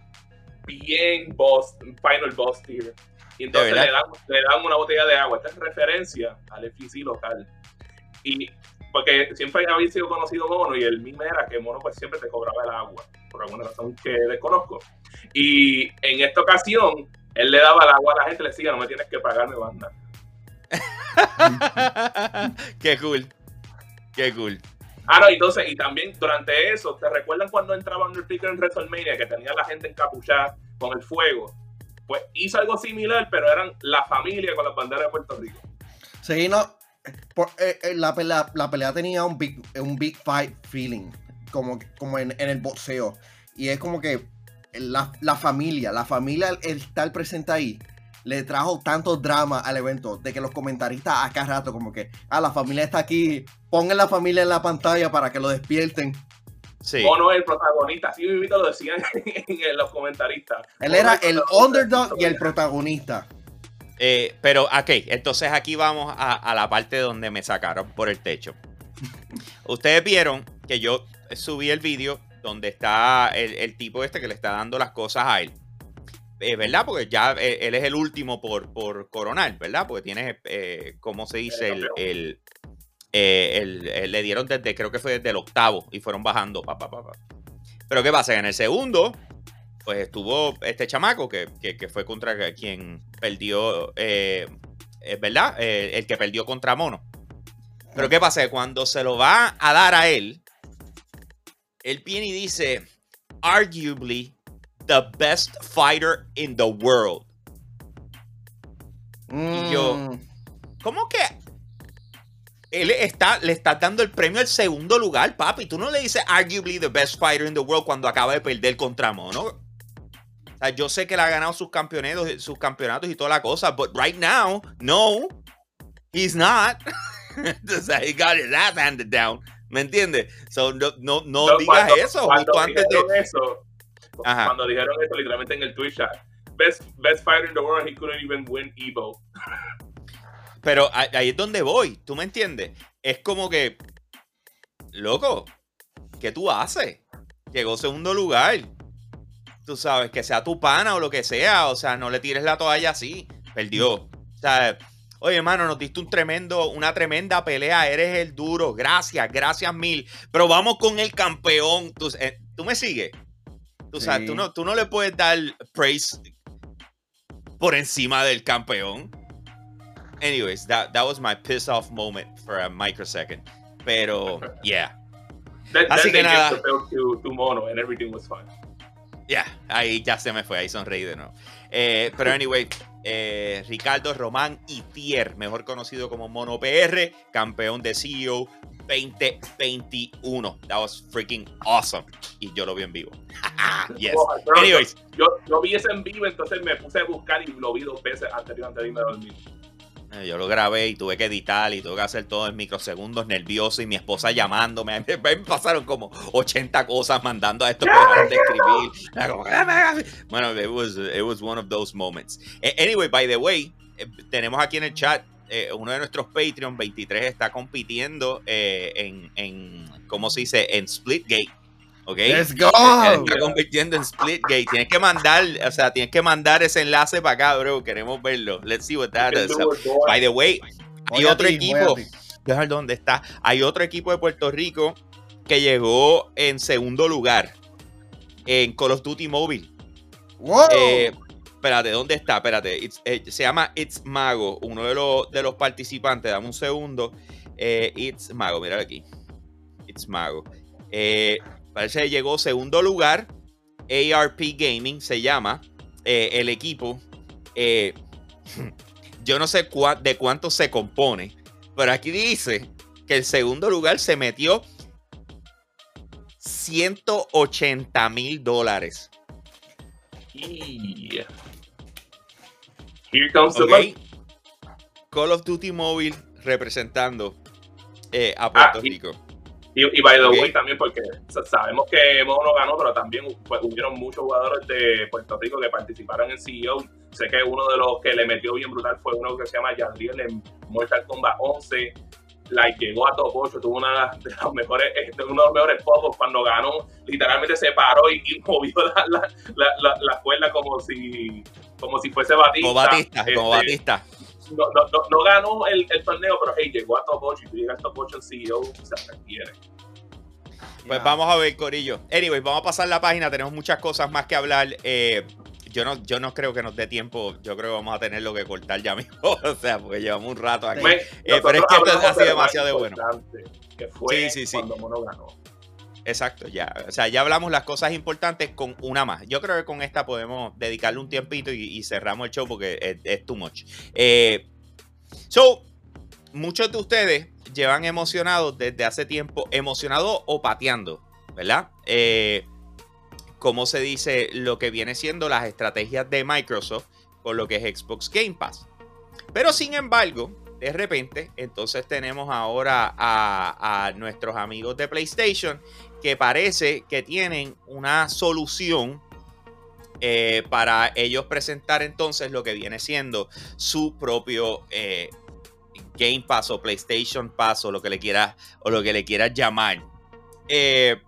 bien boss, final boss tier. Y entonces le dan, le dan una botella de agua. Esta es referencia al FTC local. Y porque siempre había sido conocido Mono y el meme era que Mono pues siempre te cobraba el agua, por alguna razón que desconozco. Y en esta ocasión, él le daba el agua a la gente, le decía, no me tienes que pagar, me banda. Qué cool. Qué cool. Ah, no, entonces, y también durante eso, ¿te recuerdan cuando entraba Undertaker en WrestleMania que tenía la gente encapuchada con el fuego? Pues hizo algo similar, pero eran la familia con las banderas de Puerto Rico. Sí, no. Por- eh, eh, la, pelea, la pelea tenía un big, un big fight feeling, como, como en, en el boxeo. Y es como que la, la familia, la familia, el estar presente ahí, le trajo tanto drama al evento, de que los comentaristas a cada rato, como que, ah, la familia está aquí, pongan la familia en la pantalla para que lo despierten. Sí. Mono es el protagonista, así mismo lo decían en los comentaristas. Él era el underdog y el protagonista. Eh, pero, ok, entonces aquí vamos a, a la parte donde me sacaron por el techo. Ustedes vieron que yo subí el vídeo donde está el, el tipo este que le está dando las cosas a él. Eh, ¿Verdad? Porque ya eh, él es el último por, por coronar, ¿verdad? Porque tiene, eh, ¿cómo se dice? El, el, eh, el- el- le dieron desde, creo que fue desde el octavo y fueron bajando. Pa, pa. Pero ¿qué pasa? En el segundo, pues estuvo este chamaco que, que- que fue contra quien perdió, eh, ¿verdad? Eh, el que perdió contra Mono. Pero ¿qué pasa? Cuando se lo va a dar a él, él viene y dice, arguably the best fighter in the world. Y yo- Mm, ¿Cómo que? Él está, le está dando el premio al segundo lugar, papi. Tú no le dices arguably the best fighter in the world cuando acaba de perder contra Mono. O sea, yo sé que él ha ganado sus campeonatos, sus campeonatos y toda la cosa, but right now, no, he's not. o sea, he got his ass handed down. ¿Me entiendes? So, no, no, no No, digas cuando- eso cuando justo antes de. dijeron eso, Ajá. cuando dijeron eso literalmente en el Twitch chat, best, best fighter in the world, he couldn't even win Evo. Pero ahí es donde voy, ¿tú me entiendes? Es como que, loco, ¿qué tú haces? Llegó segundo lugar. Tú sabes, que sea tu pana o lo que sea, o sea, no le tires la toalla así. Perdió. O sea, oye, hermano, nos diste un tremendo, una tremenda pelea, eres el duro, gracias, gracias mil. Pero vamos con el campeón. ¿Tú, eh, ¿tú me sigues? Tú sabes, Sí. tú no, tú no le puedes dar praise por encima del campeón. Anyways, that, that was my piss off moment for a microsecond. Pero, yeah. Así que nada. gave the belt to, to Mono and everything was fine. Ya, ahí ya se me fue, ahí sonreí de nuevo. Eh, pero anyway, eh, Ricardo Román Itier, mejor conocido como Mono PR, campeón de CEO 2021. That was freaking awesome. Y yo lo vi en vivo. yes. Anyways, Yo, yo vi ese en vivo, entonces me puse a buscar y lo vi dos veces antes de irme a dormir. Eh, yo lo grabé y tuve que editar y tuve que hacer todo en microsegundos, nervioso y mi esposa llamándome. Me pasaron como 80 cosas mandando a estos que dejaron de escribir. Como, Bueno, it was, it was one of those moments. Eh, Anyway, by the way, eh, tenemos aquí en el chat uno de nuestros Patreon 23 está compitiendo en, en, ¿cómo se dice? En Splitgate. ¿Ok? Let's go. Él está convirtiendo en Splitgate. Tienes que mandar, o sea, tienes que mandar ese enlace para acá, bro. Queremos verlo. Let's see what that is. By the way, hay Voy otro ti, equipo. Dejar dónde está. Hay otro equipo de Puerto Rico que llegó en segundo lugar en Call of Duty Mobile. Wow. Eh, espérate, ¿dónde está? Espérate. It's- eh, se llama It's Mago, uno de los, de los participantes. Dame un segundo. Eh, It's Mago, mira aquí. It's Mago. Eh, parece que llegó segundo lugar. ARP Gaming se llama eh, el equipo. Eh, yo no sé cua- de cuánto se compone, pero aquí dice que el segundo lugar se metió 180 mil dólares. Yeah. Here comes the Ok. money. Call of Duty Mobile representando eh, a Puerto Ah, y- Rico. Y, y by the way, también porque sa- sabemos que Mono ganó, pero también pues, hubieron muchos jugadores de Puerto Rico que participaron en CEO. Sé que uno de los que le metió bien brutal fue uno que se llama Yadriel en Mortal Kombat 11. Like, llegó a top 8, tuvo una de las mejores, eh, uno de los mejores pocos cuando ganó. Literalmente se paró y, y movió la, la, la, cuerda como si, como si fuese Batista. Como Batista, como Este, Batista. No, no, no, no ganó el, el torneo, pero hey, llegó a top 8 y tú llegas a top 8 en CEO, se requiere. Pues vamos a ver, Corillo. Anyway, vamos a pasar la página. Tenemos muchas cosas más que hablar. Eh, yo no, yo no creo que nos dé tiempo. Yo creo que vamos a tenerlo que cortar ya mismo. o sea, porque llevamos un rato aquí. Men, pero es que esto ha sido de lo demasiado bueno. Que fue Sí, sí, sí. cuando Mono ganó. Exacto, ya. O sea, ya hablamos las cosas importantes con una más. Yo creo que con esta podemos dedicarle un tiempito y, cerramos el show porque es, es too much. Eh, so, muchos de ustedes llevan emocionados desde hace tiempo, emocionados o pateando, ¿verdad? Eh, como se dice lo que viene siendo las estrategias de Microsoft con lo que es Xbox Game Pass. Pero sin embargo, de repente, entonces tenemos ahora a nuestros amigos de PlayStation que parece que tienen una solución eh, para ellos presentar entonces lo que viene siendo su propio eh, Game Pass o PlayStation Pass o lo que le quieras o lo que le quieras llamar. Eh,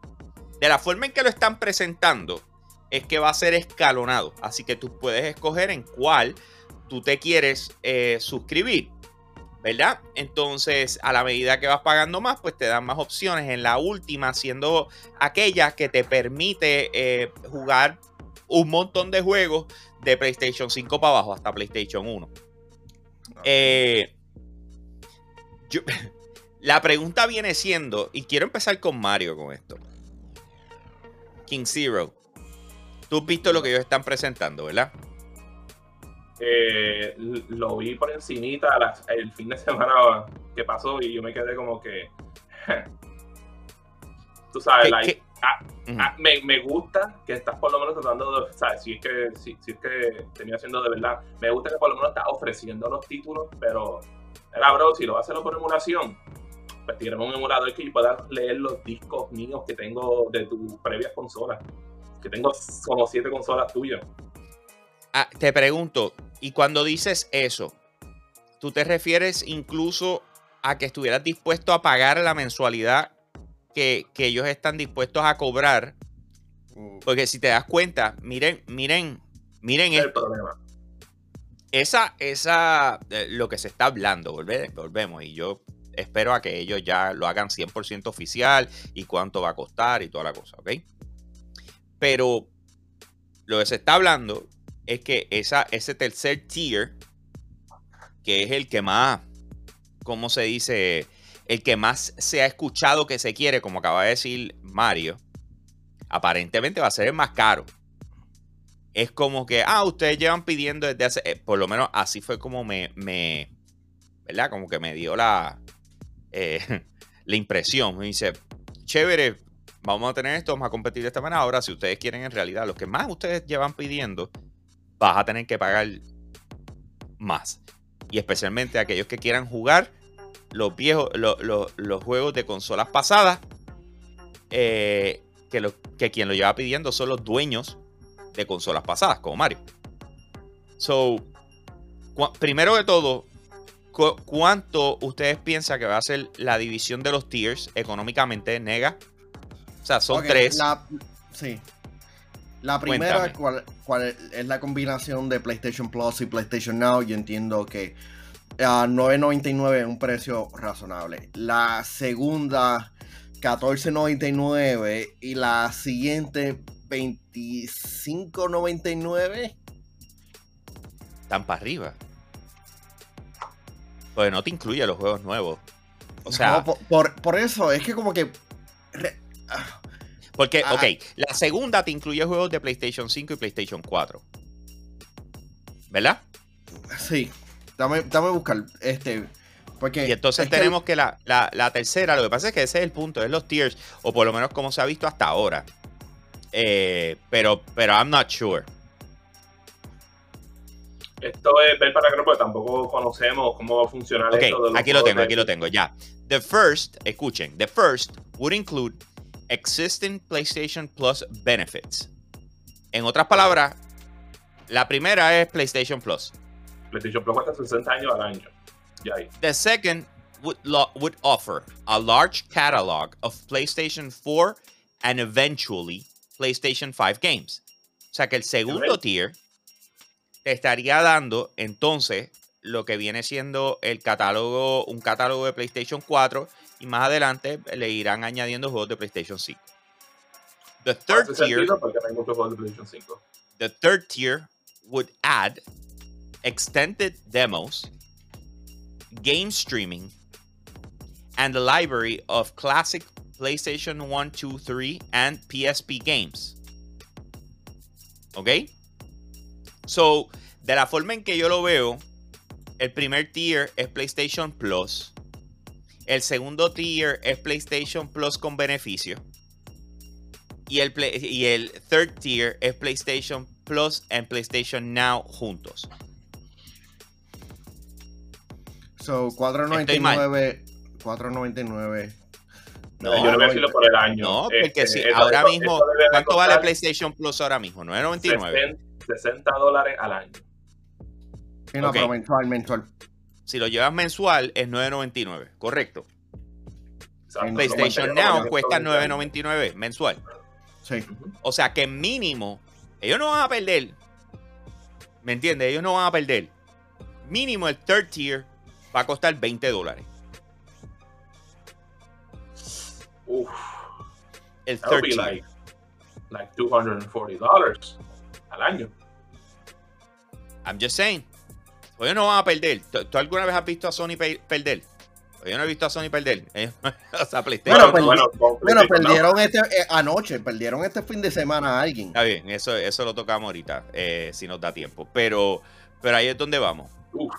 de la forma en que lo están presentando es que va a ser escalonado, así que tú puedes escoger en cuál tú te quieres suscribir. ¿Verdad? Entonces, a la medida que vas pagando más, pues te dan más opciones. En la última, siendo aquella que te permite eh, jugar un montón de juegos de PlayStation 5 para abajo, hasta PlayStation 1. Eh, yo- la pregunta viene siendo, y quiero empezar con Mario con esto. King Zero. Tú has visto lo que ellos están presentando, ¿verdad? Eh, lo vi por encimita el fin de semana que pasó y yo me quedé como que... Tú sabes, ¿Qué- like, qué- ah. Ah, me, me gusta que estás por lo menos tratando de, ¿sabes? Si es que, si, si es que tenía haciendo de verdad, me gusta que por lo menos estás ofreciendo los títulos, pero, era bro, si lo vas a hacer por emulación, pues tírame un emulador que yo pueda leer los discos míos que tengo de tus previas consolas, que tengo como siete consolas tuyas. Ah, te pregunto, y cuando dices eso, ¿tú te refieres incluso a que estuvieras dispuesto a pagar la mensualidad que, que ellos están dispuestos a cobrar? Uh, Porque si te das cuenta, miren, miren, miren el esto. problema. Esa, esa, eh, lo que se está hablando, volve- volvemos, y yo espero a que ellos ya lo hagan 100% oficial y cuánto va a costar y toda la cosa, ¿ok? Pero lo que se está hablando es que esa, ese tercer tier, que es el que más, ¿cómo se dice? el que más se ha escuchado que se quiere, como acaba de decir Mario, aparentemente va a ser el más caro. Es como que, ah, ustedes llevan pidiendo desde hace, eh, por lo menos así fue como me, me ¿verdad? Como que me dio la, eh, la impresión. Me dice, chévere, vamos a tener esto, vamos a competir de esta manera. Ahora, si ustedes quieren en realidad, lo que más ustedes llevan pidiendo, vas a tener que pagar más. Y especialmente aquellos que quieran jugar los viejos, los juegos de consolas pasadas, eh, que, lo, que quien lo lleva pidiendo son los dueños de consolas pasadas, como Mario. So, primero de todo, ¿cuánto ustedes piensan que va a ser la división de los tiers económicamente, Nega? O sea, son tres. sí. La primera, cuál, es la combinación de PlayStation Plus y PlayStation Now? Yo entiendo que a 9.99 es un precio razonable. La segunda, 14.99 y la siguiente 25.99. Están para arriba. Pues no te incluye los juegos nuevos. O sea. por, eso, es que como que. Porque, ok, la segunda te incluye juegos de PlayStation 5 y PlayStation 4. ¿Verdad? Sí. Dame, dame a buscar. Este. Porque y entonces tenemos que, la, tercera, lo que pasa es que ese es el punto, es los tiers, o por lo menos como se ha visto hasta ahora. Eh, pero, pero I'm not sure. Esto es ver para que no, porque tampoco conocemos cómo va a funcionar esto. aquí lo tengo, aquí lo tengo, ya. The first, escuchen, the first would include existing PlayStation Plus benefits. En otras palabras, la primera es PlayStation Plus. PlayStation Plus cuesta 60 años al año. The second would, would offer a large catalog of PlayStation 4 and eventually PlayStation 5 games. O sea que el segundo tier te estaría dando entonces lo que viene siendo el catálogo, un catálogo de PlayStation 4 y más adelante le irán añadiendo juegos de PlayStation 5. The third tier, the third tier would add extended demos, game streaming, and the library of classic PlayStation 1, 2, 3, and PSP games. ¿Ok? So, de la forma en que yo lo veo, el primer tier es PlayStation Plus. El segundo tier es PlayStation Plus con beneficio. Y el, y el third tier es PlayStation Plus y PlayStation Now juntos. So, 4.99. 4.99. No, yo no voy a decirlo por el año. No, porque este, si ahora mismo, ¿cuánto vale PlayStation Plus ahora mismo? 9.99. 60 dólares al año. Sí, no, pero mensual, mensual. Si lo llevas mensual es 9.99, correcto. PlayStation Now cuesta 9.99 mensual. Sí. O sea que mínimo, ellos no van a perder. ¿Me entiendes? Ellos no van a perder. Mínimo el third tier va a costar 20 dólares. Uf. El third tier. Like, like 240 dollars al año. I'm just saying. Ellos no van a perder. ¿Tú, alguna vez has visto a Sony perder? Yo no he visto a Sony perder. o sea, PlayStation. Bueno, bueno, perdieron este eh, anoche, perdieron este fin de semana a alguien. Está bien, eso, eso lo tocamos ahorita, eh, si nos da tiempo. Pero, pero ahí es donde vamos. O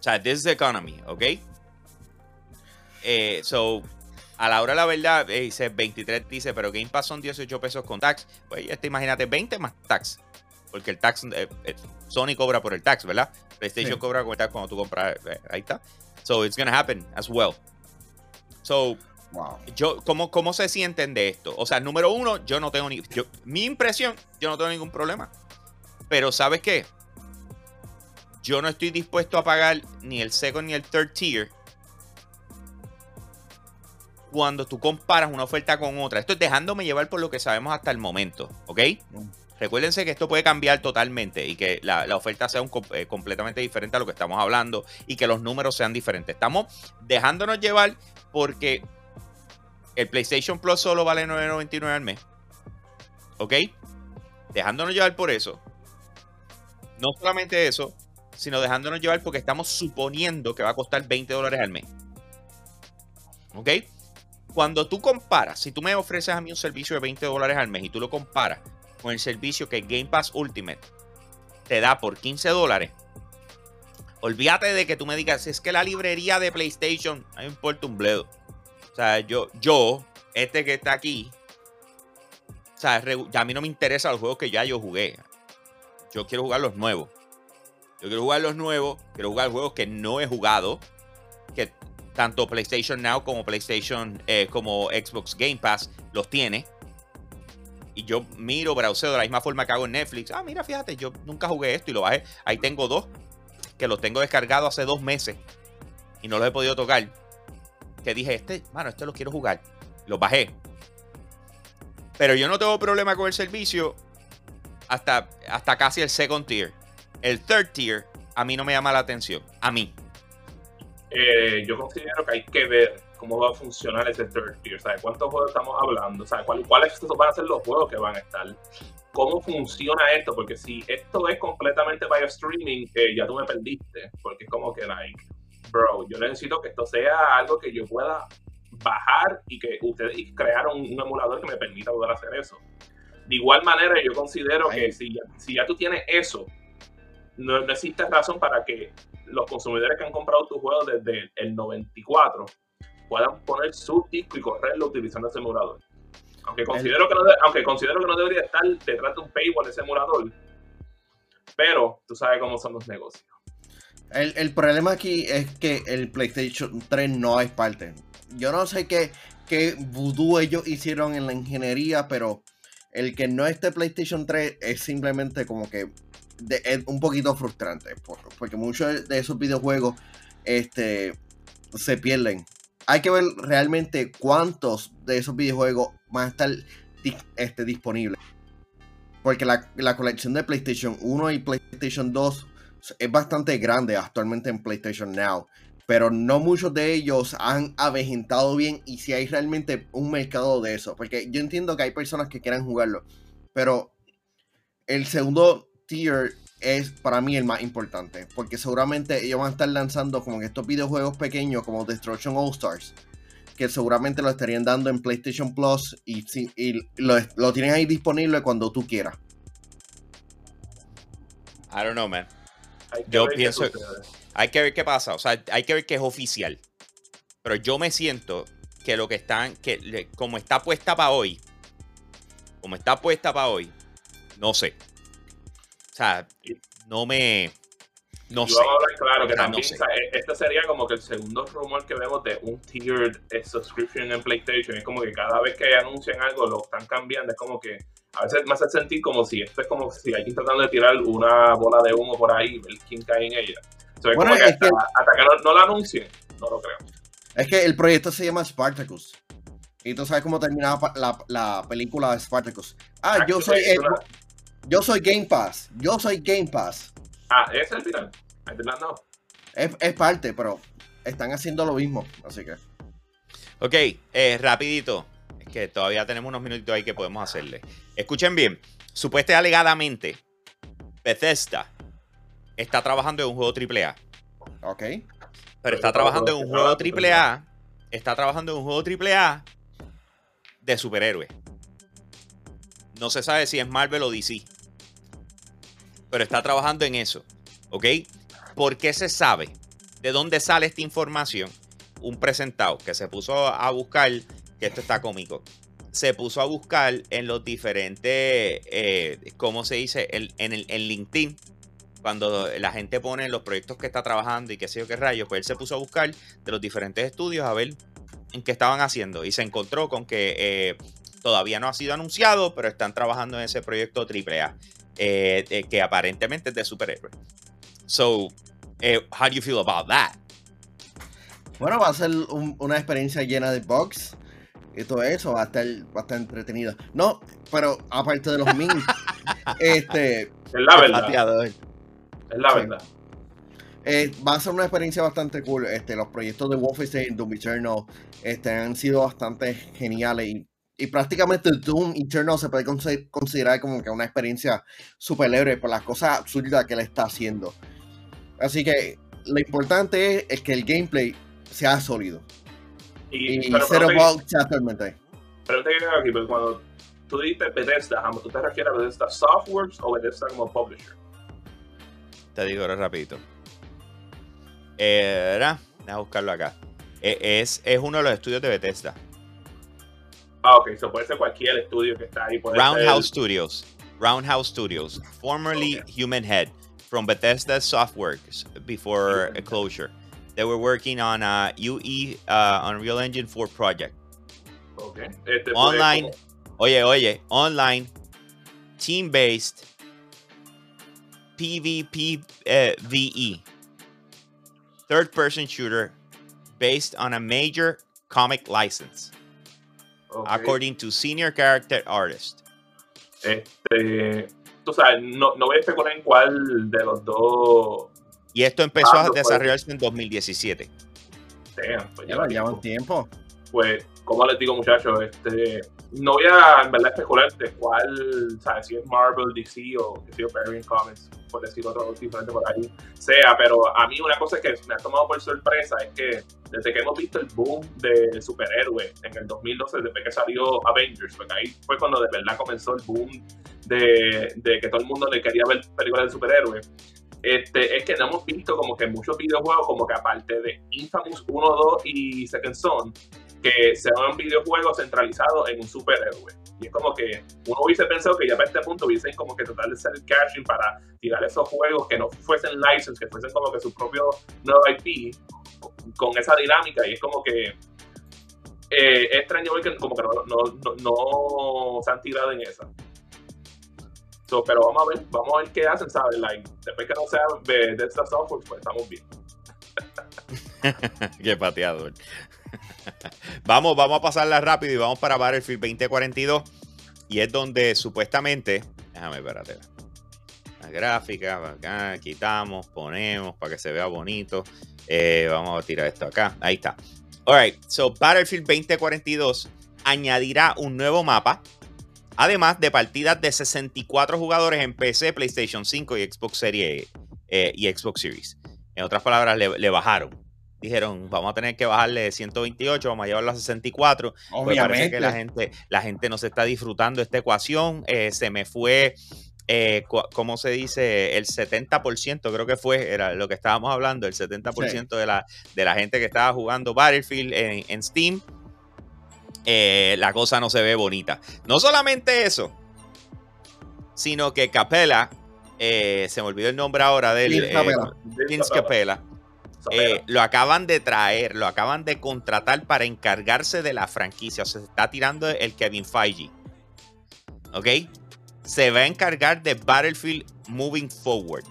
sea, this is the economy, ¿ok? Eh, so, a la hora de la verdad, dice 23, dice, pero Game Pass son 18 pesos con tax. Pues ya te imagínate, 20 más tax. Porque el tax, Sony cobra por el tax, ¿verdad? PlayStation cobra por el tax cuando tú compras. ahí está. So it's gonna happen as well. So, wow. yo, ¿cómo, ¿cómo se sienten de esto? O sea, número uno, yo no tengo ni. mi impresión, yo no tengo ningún problema. Pero, ¿sabes qué? Yo no estoy dispuesto a pagar ni el second ni el third tier cuando tú comparas una oferta con otra. Esto es dejándome llevar por lo que sabemos hasta el momento, ¿ok? Recuérdense que esto puede cambiar totalmente y que la, oferta sea eh, completamente diferente a lo que estamos hablando y que los números sean diferentes. Estamos dejándonos llevar porque el PlayStation Plus solo vale 9.99 al mes. ¿Ok? Dejándonos llevar por eso. No solamente eso, sino dejándonos llevar porque estamos suponiendo que va a costar 20 dólares al mes. ¿Ok? Cuando tú comparas, si tú me ofreces a mí un servicio de 20 dólares al mes y tú lo comparas con el servicio que Game Pass Ultimate te da por 15 dólares, olvídate de que tú me digas, es que la librería de PlayStation, a mí me un bledo. O sea, yo, yo, este que está aquí, o sea, a mí no me interesan los juegos que ya yo jugué. Yo quiero jugar los nuevos. Yo quiero jugar los nuevos, quiero jugar juegos que no he jugado, que tanto PlayStation Now como PlayStation, eh, como Xbox Game Pass los tiene. Y yo miro, browseo de la misma forma que hago en Netflix. Ah, mira, fíjate, yo nunca jugué esto y lo bajé. Ahí tengo dos que los tengo descargados hace dos meses y no los he podido tocar. Que dije, este, mano, este lo quiero jugar. Los bajé. Pero yo no tengo problema con el servicio hasta, hasta casi el second tier. El third tier a mí no me llama la atención. A mí. Eh, yo considero que hay que ver cómo va a funcionar ese third tier. ¿Sabes cuántos juegos estamos hablando? ¿Sabes cuáles van a ser los juegos que van a estar? ¿Cómo funciona esto? Porque si esto es completamente via streaming, eh, ya tú me perdiste. Porque es como que, like, bro, yo necesito que esto sea algo que yo pueda bajar y que ustedes crear un, emulador que me permita poder hacer eso. De igual manera, yo considero que si, si ya tú tienes eso, no, no, existe razón para que los consumidores que han comprado tu juego desde el 94 puedan poner su disco y correrlo utilizando ese emulador. Aunque considero, que no aunque considero que no debería estar detrás de un paywall ese emulador, pero tú sabes cómo son los negocios. El, el, problema aquí es que el PlayStation 3 no es parte. Yo no sé qué, qué voodoo ellos hicieron en la ingeniería, pero el que no esté PlayStation 3 es simplemente como que es un poquito frustrante. Porque muchos de esos videojuegos este, se pierden hay que ver realmente cuántos de esos videojuegos van a estar este, disponibles. Porque la, colección de PlayStation 1 y PlayStation 2 es bastante grande actualmente en PlayStation Now. Pero no muchos de ellos han avejentado bien y si hay realmente un mercado de eso. Porque yo entiendo que hay personas que quieran jugarlo. Pero el segundo tier es para mí el más importante. Porque seguramente ellos van a estar lanzando como que estos videojuegos pequeños como Destruction All Stars. Que seguramente lo estarían dando en PlayStation Plus y, lo, tienen ahí disponible cuando tú quieras. I don't know, man. Yo pienso. Hay que ver qué pasa. O sea, hay que ver qué es oficial. Pero yo me siento que lo que están. que como está puesta para hoy. Como está puesta para hoy. No sé. O sea, no me. No sé. claro, que también e, este sería como que el segundo rumor que vemos de un tiered eh, subscription en PlayStation. Es como que cada vez que anuncian algo lo están cambiando. Es como que a veces me hace sentir como si esto es como si alguien tratando de tirar una bola de humo por ahí, ver quién cae en ella. bueno, que hasta, que, no, no, la anuncien, no lo creo. Es que el proyecto se llama Spartacus. Y tú sabes cómo terminaba la, la película de Spartacus. Ah, yo soy. El, yo soy Game Pass. Yo soy Game Pass. Ah, ese es el final. Es, es parte, pero están haciendo lo mismo, así que. Ok, eh, rapidito. Es que todavía tenemos unos minutitos ahí que podemos hacerle. Escuchen bien. Supuestamente alegadamente, Bethesda está trabajando en un juego AAA. Ok. Pero está trabajando en un juego AAA. Está trabajando en un juego AAA de superhéroes. No se sabe si es Marvel o DC. Pero está trabajando en eso. ¿Ok? ¿Por qué se sabe? ¿De dónde sale esta información? Un presentado que se puso a buscar, que esto está cómico, se puso a buscar en los diferentes, eh, ¿cómo se dice? En, el, en LinkedIn, cuando la gente pone los proyectos que está trabajando y qué sé yo qué rayos, pues él se puso a buscar de los diferentes estudios a ver en qué estaban haciendo y se encontró con que eh, todavía no ha sido anunciado, pero están trabajando en ese proyecto AAA, eh, eh, que aparentemente es de superhéroes. So, eh, how do you feel about that? Bueno, va a ser una experiencia llena de bugs y todo eso, va a estar bastante entretenido. No, pero aparte de los memes, este... Es la verdad. Es la verdad. va a ser una experiencia bastante cool. Este, los proyectos de Wolfenstein, Doom Eternal, este, han sido bastante geniales y y prácticamente Doom Eternal se puede considerar como que una experiencia super leve por las cosas absurdas que le está haciendo. Así que lo importante es, que el gameplay sea sólido. Y, pero cero bugs actualmente. Que tengo aquí, pero cuando tú dices Bethesda, ¿tú te refieres a Bethesda Softworks o Bethesda como publisher? Te digo ahora rapidito. Eh, era, déjame buscarlo acá. Eh, es, es uno de los estudios de Bethesda. Ah, ok, eso puede ser cualquier estudio que está ahí. Roundhouse ser, Studios. Roundhouse Studios, formerly Okay. Human Head, from Bethesda Softworks before Head. closure. They were working on a UE uh, Unreal Engine 4 project. ok. Este, Online. Oye, oye, online, team-based, PvPVE, third-person shooter based on a major comic license, according to senior character artist. Este, tú sabes, no, no voy a especular en cuál de los dos Y esto empezó Ah, a no puede. desarrollarse en 2017. sean. Pues, Ya lleva lo llevan tiempo. tiempo. pues, como les digo, muchachos, este, no voy a en verdad especular de cuál, ¿sabes? Si es Marvel, DC o que Variant Comics, por decir otro diferente por ahí, sea, pero a mí una cosa que me ha tomado por sorpresa es que desde que hemos visto el boom de superhéroes en el 2012, desde que salió Avengers, porque ahí fue cuando de verdad comenzó el boom de, de que todo el mundo le quería ver películas de superhéroes. Este, es que no hemos visto como que muchos videojuegos, como que aparte de Infamous 1, 2 y Second Son, que sean videojuegos centralizados en un superhéroe. Y es como que uno hubiese pensado que ya para este punto hubiesen como que tratar de hacer el caching para tirar esos juegos que no fuesen license, que fuesen como que su propio nuevo IP, con esa dinámica. Y es como que eh, es extraño ver que como que no, no, no, se han tirado en esa. So, pero vamos a ver, vamos a ver qué hacen, ¿sabes? Like, después que no sea de, de esta software, pues estamos bien. Qué pateador. Vamos, vamos a pasarla rápido y vamos para Battlefield 2042. Y es donde supuestamente. Déjame, espérate. La gráfica, acá, quitamos, ponemos para que se vea bonito. Eh, vamos a tirar esto acá. Ahí está. Alright, so Battlefield 2042 añadirá un nuevo mapa. Además de partidas de 64 jugadores en PC, PlayStation 5 y Xbox Series eh, y Xbox Series. En otras palabras, le, le bajaron. Dijeron, vamos a tener que bajarle de 128, vamos a llevarlo a 64. Pues parece Obviamente. que la gente, la gente no se está disfrutando esta ecuación. Eh, se me fue, eh, ¿cómo se dice? El 70%, creo que fue, era lo que estábamos hablando, el 70% de, la, de la gente que estaba jugando Battlefield en, en Steam. eh, la cosa no se ve bonita. No solamente eso, sino que Capella, eh, se me olvidó el nombre ahora del Vince Capella. Eh, lo acaban de traer, lo acaban de contratar para encargarse de la franquicia. O sea, se está tirando el Kevin Feige. ¿Ok? Se va a encargar de Battlefield moving forward.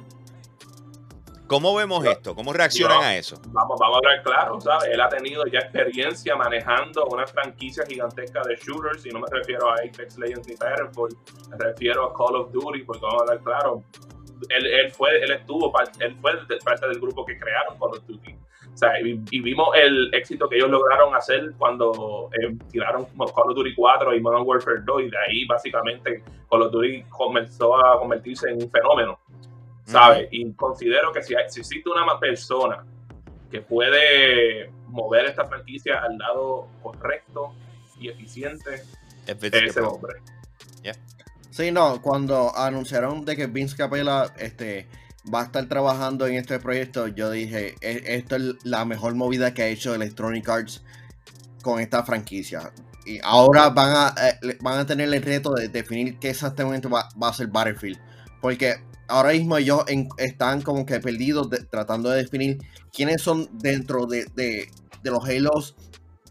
¿Cómo vemos esto? ¿Cómo reaccionan a eso? Vamos, vamos a hablar claro, ¿sabes? Él ha tenido ya experiencia manejando una franquicia gigantesca de shooters, y no me refiero a Apex Legends ni Titanfall, me refiero a Call of Duty, porque vamos a hablar claro. Él, él fue, él estuvo, él fue parte del grupo que crearon Call of Duty. O sea, y, y vimos el éxito que ellos lograron hacer cuando eh, tiraron Call of Duty 4 y Modern Warfare 2, y de ahí básicamente Call of Duty comenzó a convertirse en un fenómeno. ¿sabes? Y considero que si, si existe una persona que puede mover esta franquicia al lado correcto y eficiente, Es ese hombre. Sí, no, cuando anunciaron de que Vince Capella este, va a estar trabajando en este proyecto, yo dije, "E- esto es la mejor movida que ha hecho Electronic Arts con esta franquicia. Y ahora van a, eh, van a tener el reto de definir qué exactamente va, a ser Battlefield. Porque ahora mismo ellos están como que perdidos tratando de definir quiénes son dentro de, de- de los Halos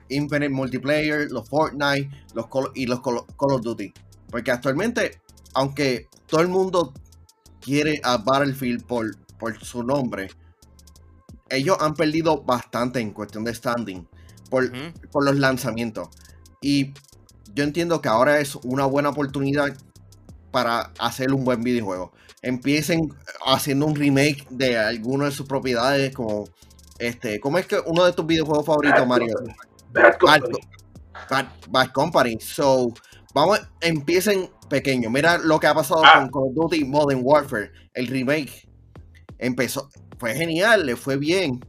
Infinite Multiplayer, los Fortnite los Call- y los Call, Call of Duty. Porque actualmente, aunque todo el mundo quiere a Battlefield por, por su nombre, ellos han perdido bastante en cuestión de standing por, los lanzamientos. Y yo entiendo que ahora es una buena oportunidad para hacer un buen videojuego. Empiecen haciendo un remake de alguna de sus propiedades, como este, ¿cómo es que uno de tus videojuegos favoritos, Mario? Bad Bad, Company. Bad- Bad Company. So, vamos, empiecen pequeño. Mira lo que ha pasado Ah. con Call of Duty Modern Warfare, el remake. Empezó, fue genial, le fue bien.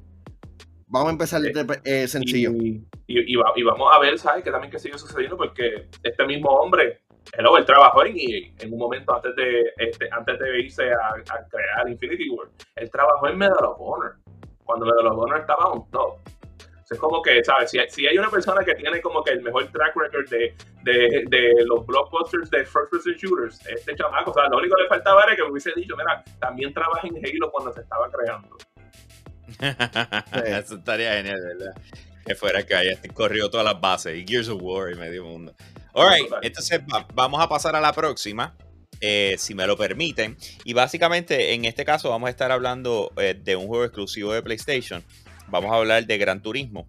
Vamos a empezar eh, sencillo. Y, y, y, vamos a ver, ¿sabes? Que también que sigue sucediendo porque este mismo hombre, hello, él trabajó en EA en un momento antes de, este, antes de irse a, a crear Infinity World. Él trabajó en Medal of Honor, cuando Medal of Honor estaba un top. Es como que, ¿sabes? Si, si, hay una persona que tiene como que el mejor track record de, de, de los blockbusters de first person shooters, este chamaco, o sea, lo único que le faltaba era que me hubiese dicho, mira, también trabaja en Halo cuando se estaba creando. Eso estaría genial, ¿verdad? Que fuera que haya corrido todas las bases y Gears of War y medio mundo. Alright, entonces vamos a pasar a la próxima. Eh, si me lo permiten. Y básicamente en este caso vamos a estar hablando eh, de un juego exclusivo de PlayStation vamos a hablar de Gran Turismo.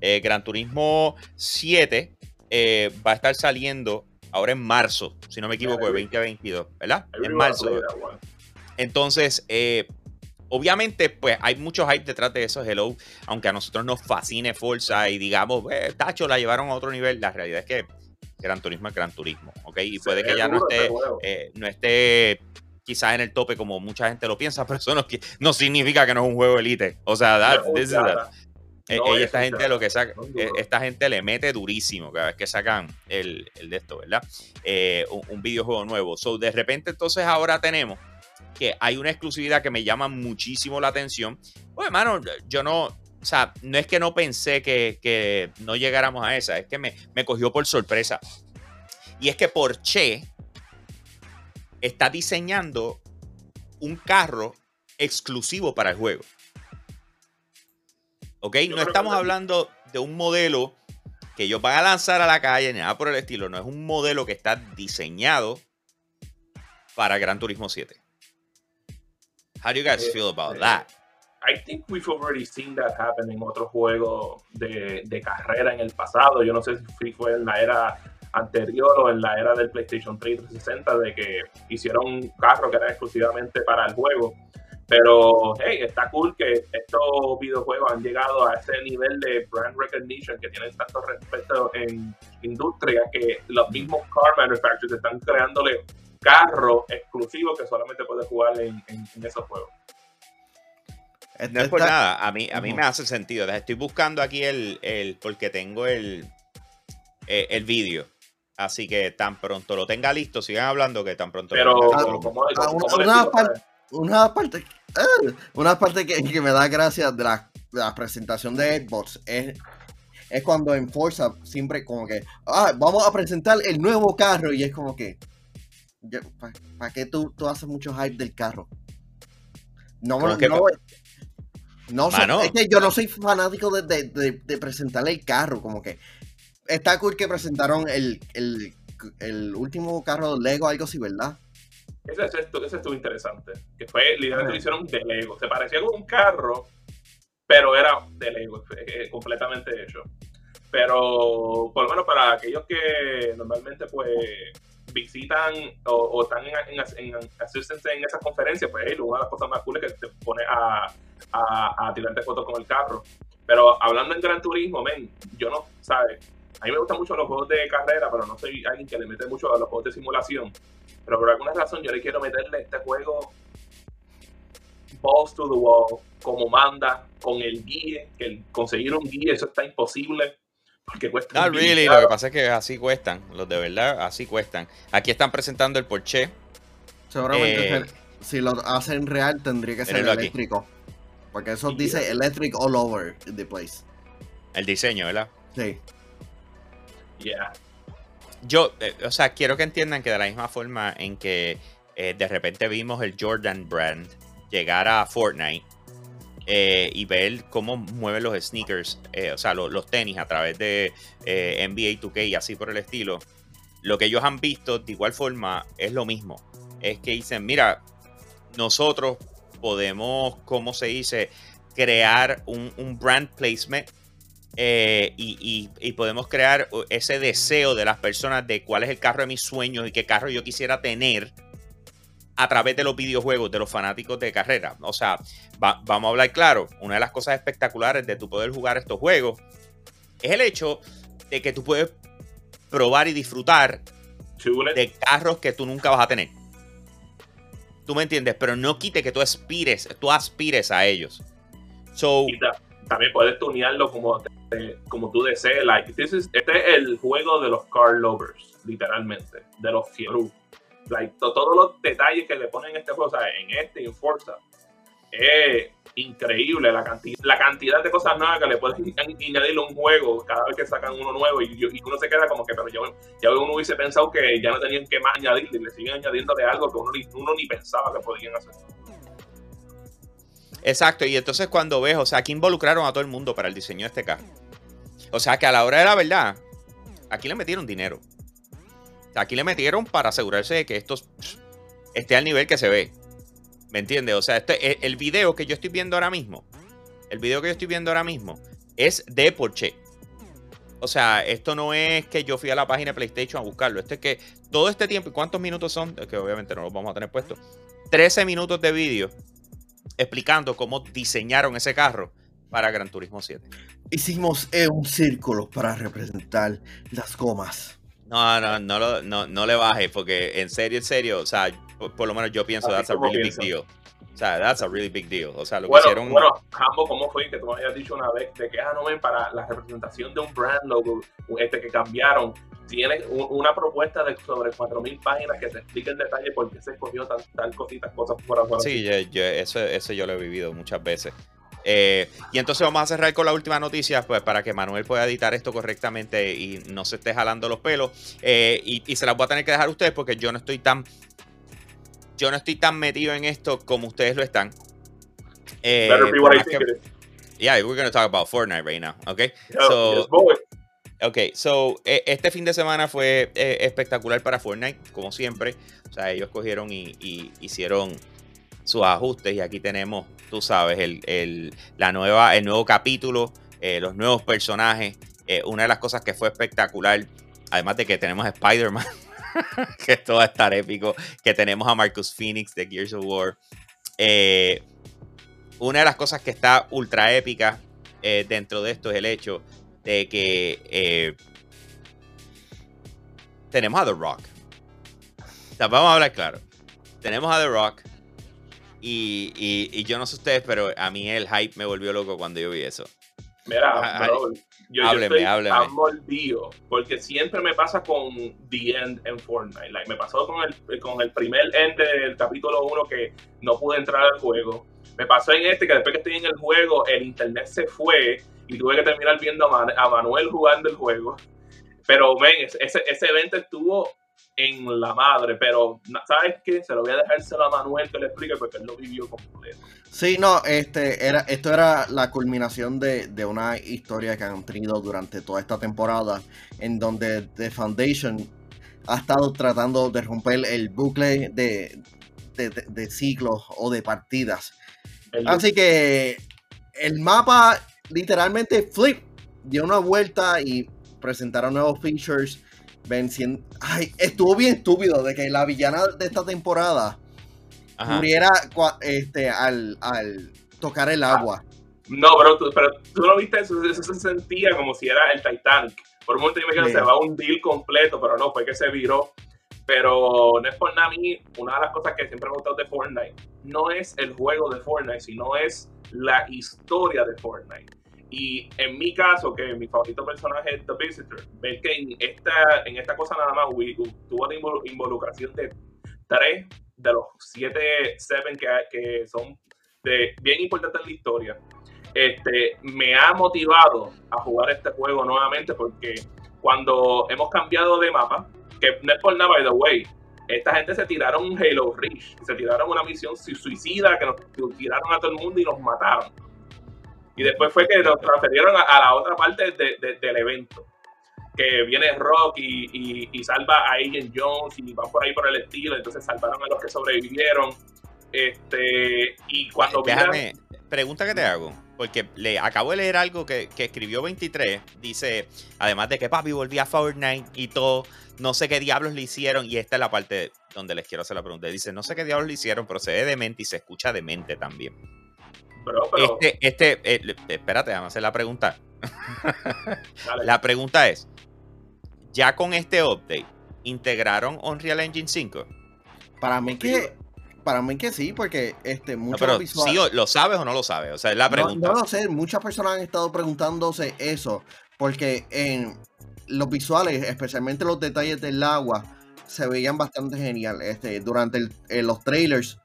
Eh, Gran Turismo 7 eh, va a estar saliendo ahora en marzo, si no me equivoco, de 2022, ¿verdad? En marzo. Entonces, eh, obviamente, pues hay mucho hype detrás de eso, Hello, aunque a nosotros nos fascine Forza y digamos, Tacho, la llevaron a otro nivel, la realidad es que Gran Turismo es Gran Turismo, ¿ok? Y puede que ya no esté, no esté quizás en el tope como mucha gente lo piensa, pero eso no, significa que no es un juego elite. O sea, eh, esta gente lo que saca, eh, esta gente le mete durísimo cada vez que sacan el, de esto, ¿verdad? Eh, un, videojuego nuevo. So, de repente, entonces ahora tenemos que hay una exclusividad que me llama muchísimo la atención. Pues, hermano, yo no, o sea, no es que no pensé que, no llegáramos a esa, es que me, me cogió por sorpresa. Y es que Porsche está diseñando un carro exclusivo para el juego. ¿Ok? no estamos hablando de un modelo que ellos van a lanzar a la calle, ni nada por el estilo. No es un modelo que está diseñado para Gran Turismo 7. How do you guys feel about that? I think we've already seen that happen en otros juegos de, de carrera en el pasado. Yo no sé si fue en la era anterior o en la era del PlayStation 3 360 de que hicieron un carro que era exclusivamente para el juego. Pero, hey, está cool que estos videojuegos han llegado a ese nivel de brand recognition que tienen tanto respeto en industria que los mismos car manufacturers están creándole carros exclusivos que solamente puedes jugar en, esos juegos. No es por nada, a mí, a mí me hace sentido. Estoy buscando aquí el, el porque tengo el, eh, el vídeo. Así que tan pronto lo tenga listo, sigan hablando que tan pronto Pero, lo tenga listo. una, parte, una, parte, eh, una parte que, que, me da gracia de la, de la presentación de Xbox es, es cuando en Forza siempre como que, ah, vamos a presentar el nuevo carro y es como que, ¿para qué tú, tú haces mucho hype del carro? No, no, no, no es que yo no soy fanático de, de, de, de presentarle el carro, como que está cool que presentaron el, el, el último carro Lego, algo así, ¿verdad? Ese, ese, ese estuvo interesante. Que fue, literalmente lo hicieron de Lego. Se parecía con un carro, pero era de Lego, eh, completamente hecho. Pero, por lo menos para aquellos que normalmente, pues, visitan o, están en, en, en, en esas conferencias, pues una de las cosas más cool es que te pone a, a, a tirarte fotos con el carro. Pero hablando en Gran Turismo, men, yo no, ¿sabes? A mí me gustan mucho los juegos de carrera, pero no soy alguien que le mete mucho a los juegos de simulación. Pero por alguna razón yo le quiero meterle este juego balls to the wall, como manda, con el guía, que el conseguir un guía, eso está imposible. Porque cuesta. No, really, lo que pasa es que así cuestan, los de verdad, así cuestan. Aquí están presentando el Porsche. Seguramente eh, si lo hacen real tendría que ser eléctrico. Porque eso dice electric all over the place. El diseño, ¿verdad? Sí. Yo, eh, o sea, quiero que entiendan que de la misma forma en que eh, de repente vimos el Jordan brand llegar a Fortnite eh, y ver cómo mueven los sneakers, o sea, los tenis a través de NBA 2K y así por el estilo, lo que ellos han visto de igual forma es lo mismo. Es que dicen, mira, nosotros podemos, ¿cómo se dice? Crear un, un brand placement eh, y, podemos crear ese deseo de las personas de cuál es el carro de mis sueños y qué carro yo quisiera tener a través de los videojuegos, de los fanáticos de carrera. O sea, vamos a hablar claro, una de las cosas espectaculares de tu poder jugar estos juegos es el hecho de que tú puedes probar y disfrutar de carros que tú nunca vas a tener. Tú me entiendes, pero no quite que tú aspires, tú aspires a ellos. So, también puedes tunearlo como, como tú desees. Like, este es el juego de los car lovers, literalmente, de los fieru. Like, todos los detalles que le ponen en este juego, en este, en Forza, es increíble la cantidad, de cosas nuevas que le pueden añadir a un juego cada vez que sacan uno nuevo y, uno se queda como que, pero yo, ya uno hubiese pensado que ya no tenían que más añadirle, le siguen añadiendo de algo que uno, uno ni pensaba que podían hacer. Exacto, y entonces cuando ves, o sea, aquí involucraron a todo el mundo para el diseño de este carro. O sea, que a la hora de la verdad, aquí le metieron dinero. Aquí le metieron para asegurarse de que esto esté al nivel que se ve. ¿Me entiendes? O sea, este, e, el video que yo estoy viendo ahora mismo, el video que yo estoy viendo ahora mismo es de Porsche. O sea, esto no es que yo fui a la página de PlayStation a buscarlo. Esto es que todo este tiempo, ¿y cuántos minutos son? Que obviamente no los vamos a tener puestos. 13 minutos de vídeo explicando cómo diseñaron ese carro para Gran Turismo 7. Hicimos un círculo para representar las gomas. No, no, no, no, no le bajes, porque en serio, en serio, o sea, por, lo menos yo pienso that's a really big deal. O sea, that's a really big deal. O sea, lo bueno, que hicieron. Bueno, Jambo, ¿cómo fue que tú me habías dicho una vez de que, ah, no ven, para la representación de un brand logo este, que cambiaron, tienen una propuesta de sobre 4.000 páginas que te explica en detalle por qué se escogió tal, tal cositas, cosas por afuera. Sí, yo, yo, eso, eso yo lo he vivido muchas veces. Eh, y entonces vamos a cerrar con la última noticia, pues para que Manuel pueda editar esto correctamente y no se esté jalando los pelos. Eh, y, y, se las voy a tener que dejar a ustedes porque yo no estoy tan. Yo no estoy tan metido en esto como ustedes lo están. Eh, que, yeah, we're going to talk about Fortnite right now, okay? so, Ok, so e, este fin de semana fue eh, espectacular para Fortnite, como siempre. O sea, ellos cogieron y, hicieron sus ajustes y aquí tenemos, tú sabes, el, la nueva, el nuevo capítulo, eh, los nuevos personajes. Eh, una de las cosas que fue espectacular, además de que tenemos a Spider-Man, que esto va a estar épico, que tenemos a Marcus Phoenix de Gears of War. una de las cosas que está ultra épica dentro de esto es el hecho de que eh, tenemos a The Rock. vamos a hablar claro. Tenemos a The Rock. Y, yo no sé ustedes, pero a mí el hype me volvió loco cuando yo vi eso. Mira, bro, yo, hábleme, estoy porque siempre me pasa con The End en Fortnite. me pasó con el, con el primer end del capítulo 1 que no pude entrar al juego. Me pasó en este que después que estoy en el juego, el internet se fue y tuve que terminar viendo a, Manuel jugando el juego. Pero, ven, ese, ese evento estuvo en la madre, pero ¿sabes qué? Se lo voy a dejárselo a Manuel que le explique porque él lo vivió completo. Sí, no, este, era, esto era la culminación de, de, una historia que han tenido durante toda esta temporada, en donde The Foundation ha estado tratando de romper el bucle de, de, de ciclos o de partidas. Así que el mapa literalmente flip, dio una vuelta y presentaron nuevos features. Venciendo. Ay, estuvo bien estúpido de que la villana de esta temporada muriera este, al, tocar el agua. No, pero tú, pero tú lo viste, eso, se sentía como si era el Titanic. Por un momento yo me que se va un deal completo, pero no, fue que se viró. Pero no es por nada a mí, una de las cosas que siempre me ha gustado de Fortnite, no es el juego de Fortnite, sino es la historia de Fortnite. Y en mi caso, que mi favorito personaje es The Visitor, ves que en esta, en esta cosa nada más tuvo la involucración de tres de los siete Seven que, que son bien importantes en la historia. Este, me ha motivado a jugar este juego nuevamente porque cuando hemos cambiado de mapa, que no es por nada, by the way, esta gente se tiraron Halo Reach, se tiraron una misión suicida que nos tiraron a todo el mundo y nos mataron. Y después fue que nos transferieron a, la otra parte del evento. Que viene Rock y, salva a Agent Jones y van por ahí por el estilo. Entonces salvaron a los que sobrevivieron. Este, y cuando Déjame, pregunta que te hago. Porque le acabo de leer algo que, que, escribió 23. Dice, además de que papi volvía a Fortnite y todo, no sé qué diablos le hicieron. Y esta es la parte donde les quiero hacer la pregunta. Dice, no sé qué diablos le hicieron, pero se ve demente y se escucha demente también. Este, este, eh, espérate, vamos a hacer la pregunta. la pregunta es, ¿ya con este update integraron Unreal Engine 5? Para mí que para mí que sí, porque este, No, muchos pero visuales- sí, o- ¿lo sabes o no lo sabes? O sea, es la No, pregunta. no lo sé, muchas personas han estado preguntándose eso, porque en los visuales, especialmente los detalles del agua, se veían bastante genial. Este, durante el- eh, los trailers,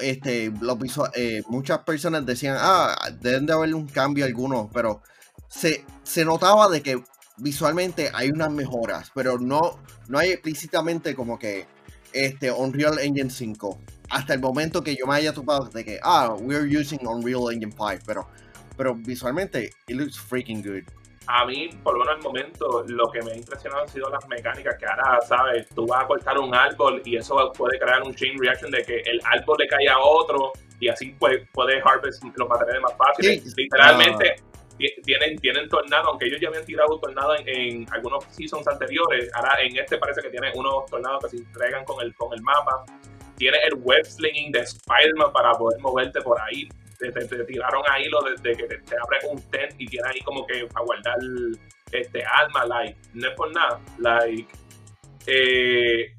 este, los eh, muchas personas decían, ah, deben de haber un cambio alguno, pero se, se notaba de que visualmente hay unas mejoras, pero no, no hay explícitamente como que este Unreal Engine 5 hasta el momento que yo me haya topado de que, ah, we're using Unreal Engine 5, pero, pero visualmente, it looks freaking good. A mí, por lo menos al momento, lo que me ha impresionado han sido las mecánicas que ahora, ¿sabes? Tú vas a cortar un árbol y eso puede crear un chain reaction de que el árbol le cae a otro y así pues, puedes harvest los materiales más fáciles. Sí. Literalmente, ti- tienen, tienen tornado, aunque ellos ya habían tirado un tornado en, en algunos seasons anteriores, ahora en este parece que tiene unos tornados que se entregan con el, con el mapa. Tiene el web slinging de Spider-Man para poder moverte por ahí. Te, tiraron ahí lo de, que te, te abre un tent y tienes ahí como que para guardar este alma, like, no es por nada, like, eh,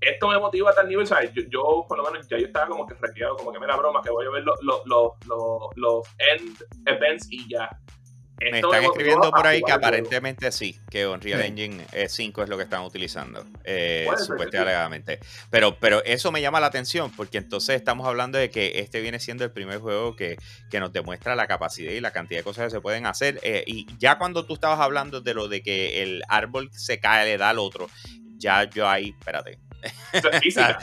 esto me motiva a tal nivel, ¿sabes? Yo, por lo menos, ya yo estaba como que requeado, como que mira broma, que voy a ver los los los- los end events y ya. Me Esto están escribiendo por ahí que aparentemente sí, que Unreal Sí. Engine eh, 5 es lo que están utilizando, eh, supuestamente. Pero, pero eso me llama la atención, porque entonces estamos hablando de que este viene siendo el primer juego que, que nos demuestra la capacidad y la cantidad de cosas que se pueden hacer. eh, y ya cuando tú estabas hablando de lo de que el árbol se cae, le da al otro, ya yo ahí, espérate. Eso es física.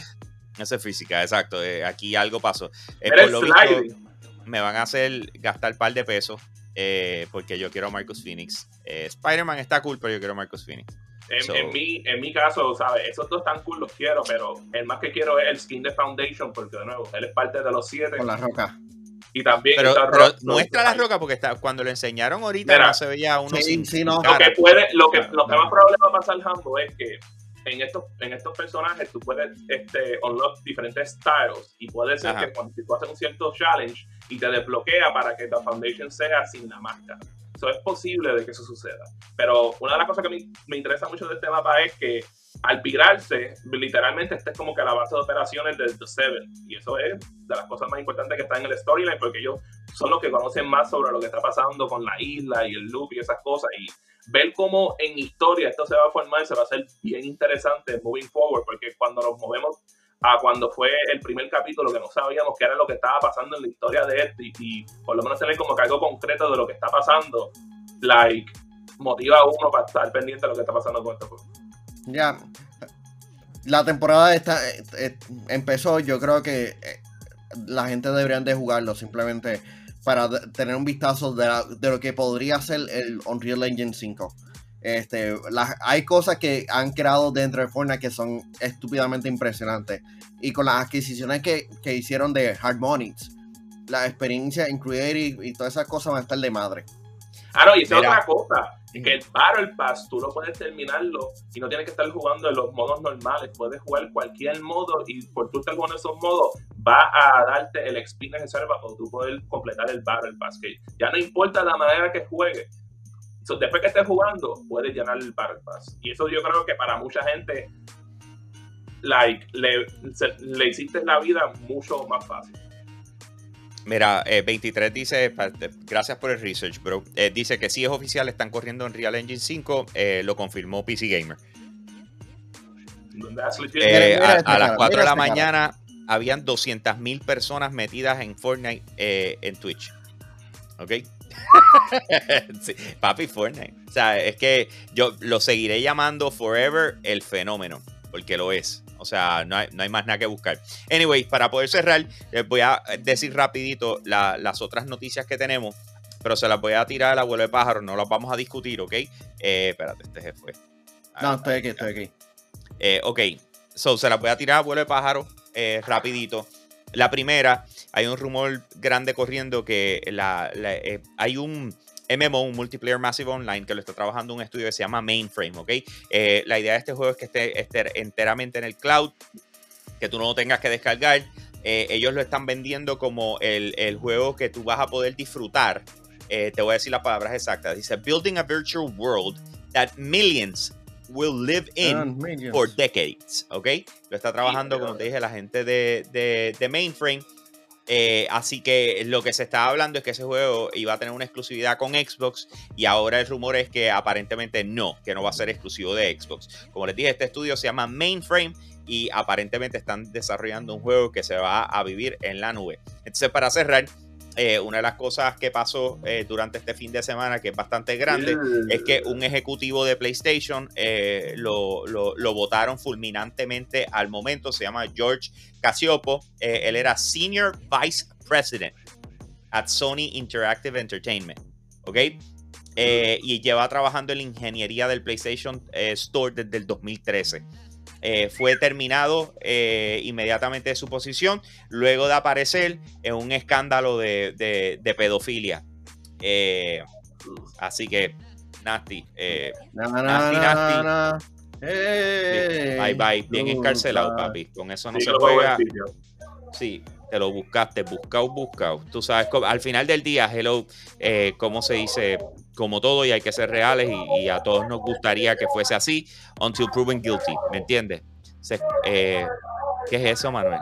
Exacto. eh, aquí algo pasó. Era por el lo visto, sliding. me van a hacer gastar un par de pesos eh, porque yo quiero a Marcus Phoenix. Eh, Spider-Man está cool, pero yo quiero a Marcus Phoenix. En, So- en mi, en mi caso, ¿sabes? Esos dos tan cool los quiero, pero el más que quiero es el skin de Foundation, porque de nuevo, él es parte de los siete. Con la roca. Y también Pero, está pero muestra la roca porque está, cuando lo enseñaron ahorita Mira, no se veía uno sí, sin, sí, no. Lo que puede, lo que, lo que más probable va a pasar, Hambo, es que en estos, en estos personajes tú puedes este, unlock diferentes styles y puede ser Ajá. que cuando si tú haces un cierto challenge y te desbloquea para que la foundation sea sin la máscara. Eso es posible de que eso suceda. Pero una de las cosas que me, me interesa mucho de este mapa es que al pirarse, literalmente esta es como que la base de operaciones del The Seven. Y eso es de las cosas más importantes que están en el storyline, porque ellos son los que conocen más sobre lo que está pasando con la isla y el loop y esas cosas. Y ver cómo en historia esto se va a formar se va a hacer bien interesante moving forward, porque cuando nos movemos a cuando fue el primer capítulo que no sabíamos qué era lo que estaba pasando en la historia de este y, por lo menos tener como que algo concreto de lo que está pasando, like, motiva a uno para estar pendiente de lo que está pasando con juego. Ya. La temporada esta eh, eh, empezó, yo creo que eh, la gente deberían de jugarlo simplemente para tener un vistazo de, de lo que podría ser el Unreal Engine 5. Este, las- hay cosas que han creado dentro de Fortnite que son estúpidamente impresionantes. Y con las adquisiciones que, que hicieron de Harmonix, la experiencia en Creative y todas esas cosas van a estar de madre. Ah, no, y esa otra cosa, que el Battle Pass tú no puedes terminarlo y no tienes que estar jugando en los modos normales, puedes jugar cualquier modo y por tú estar jugando esos modos va a darte el XP necesario para tú poder completar el Battle Pass, que ya no importa la manera que juegues, So, después que estés jugando puedes llenar el Battle Pass y eso yo creo que para mucha gente like, le, se- le hiciste la vida mucho más fácil. Mira, eh, 23 dice, gracias por el research, bro. Eh, dice que sí es oficial, están corriendo en Real Engine 5, eh, lo confirmó PC Gamer. Eh, a, a las cara, 4 de la mañana habían 200 mil personas metidas en Fortnite eh, en Twitch. ¿Ok? Sí, papi, Fortnite. O sea, es que yo lo seguiré llamando Forever el fenómeno, porque lo es. O sea, no hay, no hay más nada que buscar. Anyway, para poder cerrar, les voy a decir rapidito la- las otras noticias que tenemos, pero se las voy a tirar a la abuelo de pájaro, no las vamos a discutir, ¿ok? Eh, espérate, este se fue. No, estoy aquí, estoy aquí. Eh, ok, so se las voy a tirar a vuelo de pájaro eh, rapidito. La primera, hay un rumor grande corriendo que la, eh, hay un MMO, un Multiplayer Massive Online, que lo está trabajando un estudio que se llama Mainframe, ¿ok? Eh, la idea de este juego es que esté, enteramente en el cloud, que tú no lo tengas que descargar. Eh, ellos lo están vendiendo como el, el juego que tú vas a poder disfrutar. Te voy a decir las palabras exactas. Dice, Building a virtual world that millions will live in for decades, ¿ok? Lo está trabajando, como te dije, la gente de, de, Mainframe. Eh, así que lo que se está hablando es que ese juego iba a tener una exclusividad con Xbox y ahora el rumor es que aparentemente no, que no va a ser exclusivo de Xbox. Como les dije, este estudio se llama Mainframe y aparentemente están desarrollando un juego que se va a vivir en la nube. Entonces, para cerrar, eh, una de las cosas que pasó eh, durante este fin de semana, que es bastante grande, es que un ejecutivo de PlayStation eh, lo, votaron fulminantemente al momento. Se llama George Casiopo. él era Senior Vice President at Sony Interactive Entertainment. ¿Ok? y lleva trabajando en la ingeniería del PlayStation Store desde el 2013. Eh, fue terminado eh, inmediatamente de su posición luego de aparecer en un escándalo de, pedofilia. Eh, así que, nasty. nasty, nasty. bye bye. Bien encarcelado, papi. Con eso no se juega. Sí, te lo buscaste, buscado, buscado. Tú sabes, al final del día, hello, eh, ¿cómo se dice? Como todo, y hay que ser reales, y, a todos nos gustaría que fuese así, until proven guilty, ¿me entiendes? Eh, ¿Qué es eso, Manuel?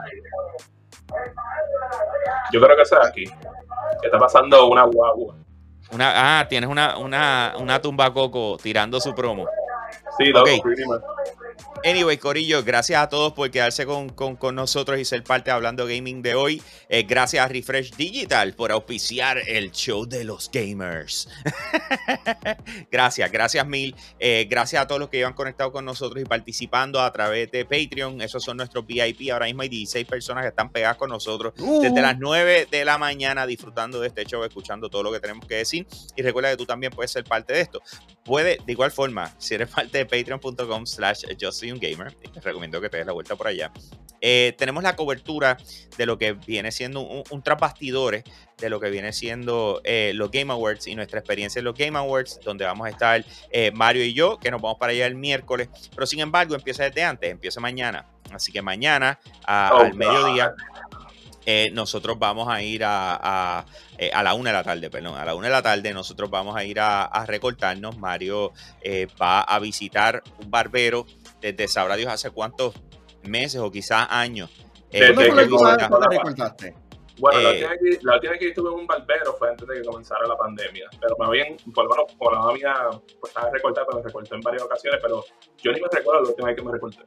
Yo creo que eso es aquí. Que está pasando una guagua. Una, ah, tienes una, una, una tumba coco tirando su promo. Sí, okay. much. Anyway, Corillo, gracias a todos por quedarse con, nosotros y ser parte de Hablando Gaming de hoy. Eh, gracias a Refresh Digital por auspiciar el show de los gamers. gracias, gracias mil. Eh, gracias a todos los que iban conectados con nosotros y participando a través de Patreon. Esos son nuestros VIP. Ahora mismo hay 16 personas que están pegadas con nosotros desde uh. las 9 de la mañana disfrutando de este show, escuchando todo lo que tenemos que decir. Y recuerda que tú también puedes ser parte de esto. Puede, de igual forma, si eres parte de patreon.com slash gamer, te recomiendo que te des la vuelta por allá. Eh, tenemos la cobertura de lo que viene siendo un, un de lo que viene siendo eh, los Game Awards y nuestra experiencia en los Game Awards, donde vamos a estar eh, Mario y yo, que nos vamos para allá el miércoles, pero sin embargo empieza desde antes, empieza mañana. Así que mañana oh, al mediodía eh, nosotros vamos a ir a, eh, a, la una de la tarde, perdón, a la una de la tarde nosotros vamos a ir a, recortarnos. Mario eh, va a visitar un barbero desde sabrá Dios hace cuántos meses o quizás años. ¿Cuándo recortaste? Bueno, la, última que, la última que estuve en un barbero fue antes de que comenzara la pandemia. Pero me habían, por lo menos, por la mía, pues estaba recortada, pero me recorté en varias ocasiones. Pero yo ni me recuerdo la última vez que me recorté.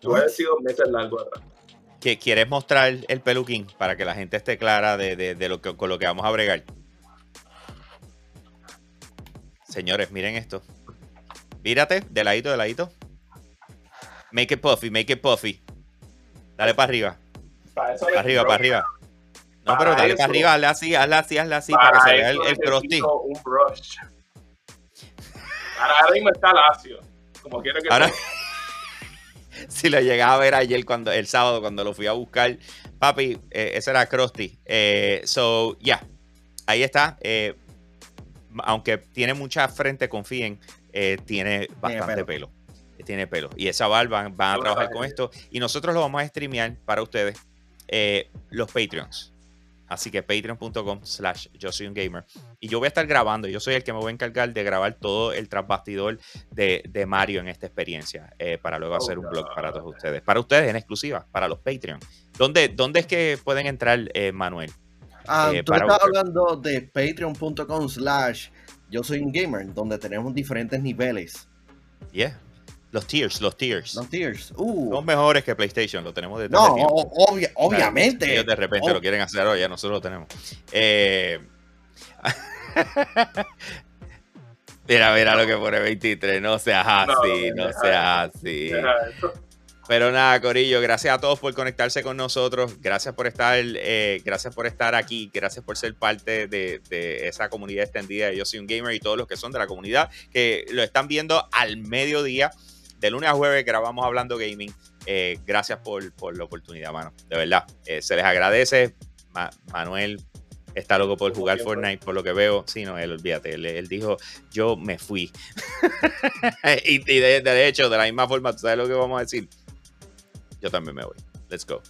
Puede haber sido meses largos atrás que quieres mostrar el peluquín para que la gente esté clara de, lo que, con lo que vamos a bregar. Señores, miren esto. Mírate, de ladito, de ladito. Make it puffy, make it puffy. Dale para arriba. Para, arriba, para arriba. No, pero dale para arriba, hazle así, hazle así, hazle así, para, que se vea el, el crusty. Un brush. Ahora mismo está lacio. Como quiero que Ahora... si lo llegaba a ver ayer cuando el sábado cuando lo fui a buscar, papi, eh, ese era Krusty. Eh, so, ya, ahí está. Eh, aunque tiene mucha frente, confíen, tiene bastante pelo. Tiene pelo. Y esa barba van a trabajar con esto. Y nosotros lo vamos a streamear para ustedes, los Patreons. Así que patreon.com slash yo soy un gamer. Y yo voy a estar grabando, yo soy el que me voy a encargar de grabar todo el trasbastidor de, de Mario en esta experiencia, eh, para luego hacer un blog para todos ustedes. Para ustedes en exclusiva, para los Patreon. ¿Dónde, dónde es que pueden entrar, eh, Manuel? Ah, eh, tú estás hablando de patreon.com slash yo soy un gamer, donde tenemos diferentes niveles. Yeah. Los tiers, los tiers. Los tiers. Uh. Son mejores que PlayStation, lo tenemos desde No, obviamente. Ellos de repente lo quieren hacer ahora, ya nosotros lo tenemos. Eh... mira, mira lo que pone 23. No seas así, no, seas así. Pero nada, Corillo, gracias a todos por conectarse con nosotros. Gracias por estar, eh, gracias por estar aquí. Gracias por ser parte de, de, esa comunidad extendida. Yo soy un gamer y todos los que son de la comunidad que lo están viendo al mediodía de lunes a jueves grabamos hablando gaming. Eh, gracias por, la oportunidad, mano. De verdad, eh, se les agradece. Manuel está loco por jugar Fortnite, por lo que veo. Sí, no, él, olvídate. Él, dijo, yo me fui. y, de, de, hecho, de la misma forma, ¿tú sabes lo que vamos a decir? Yo también me voy. Let's go.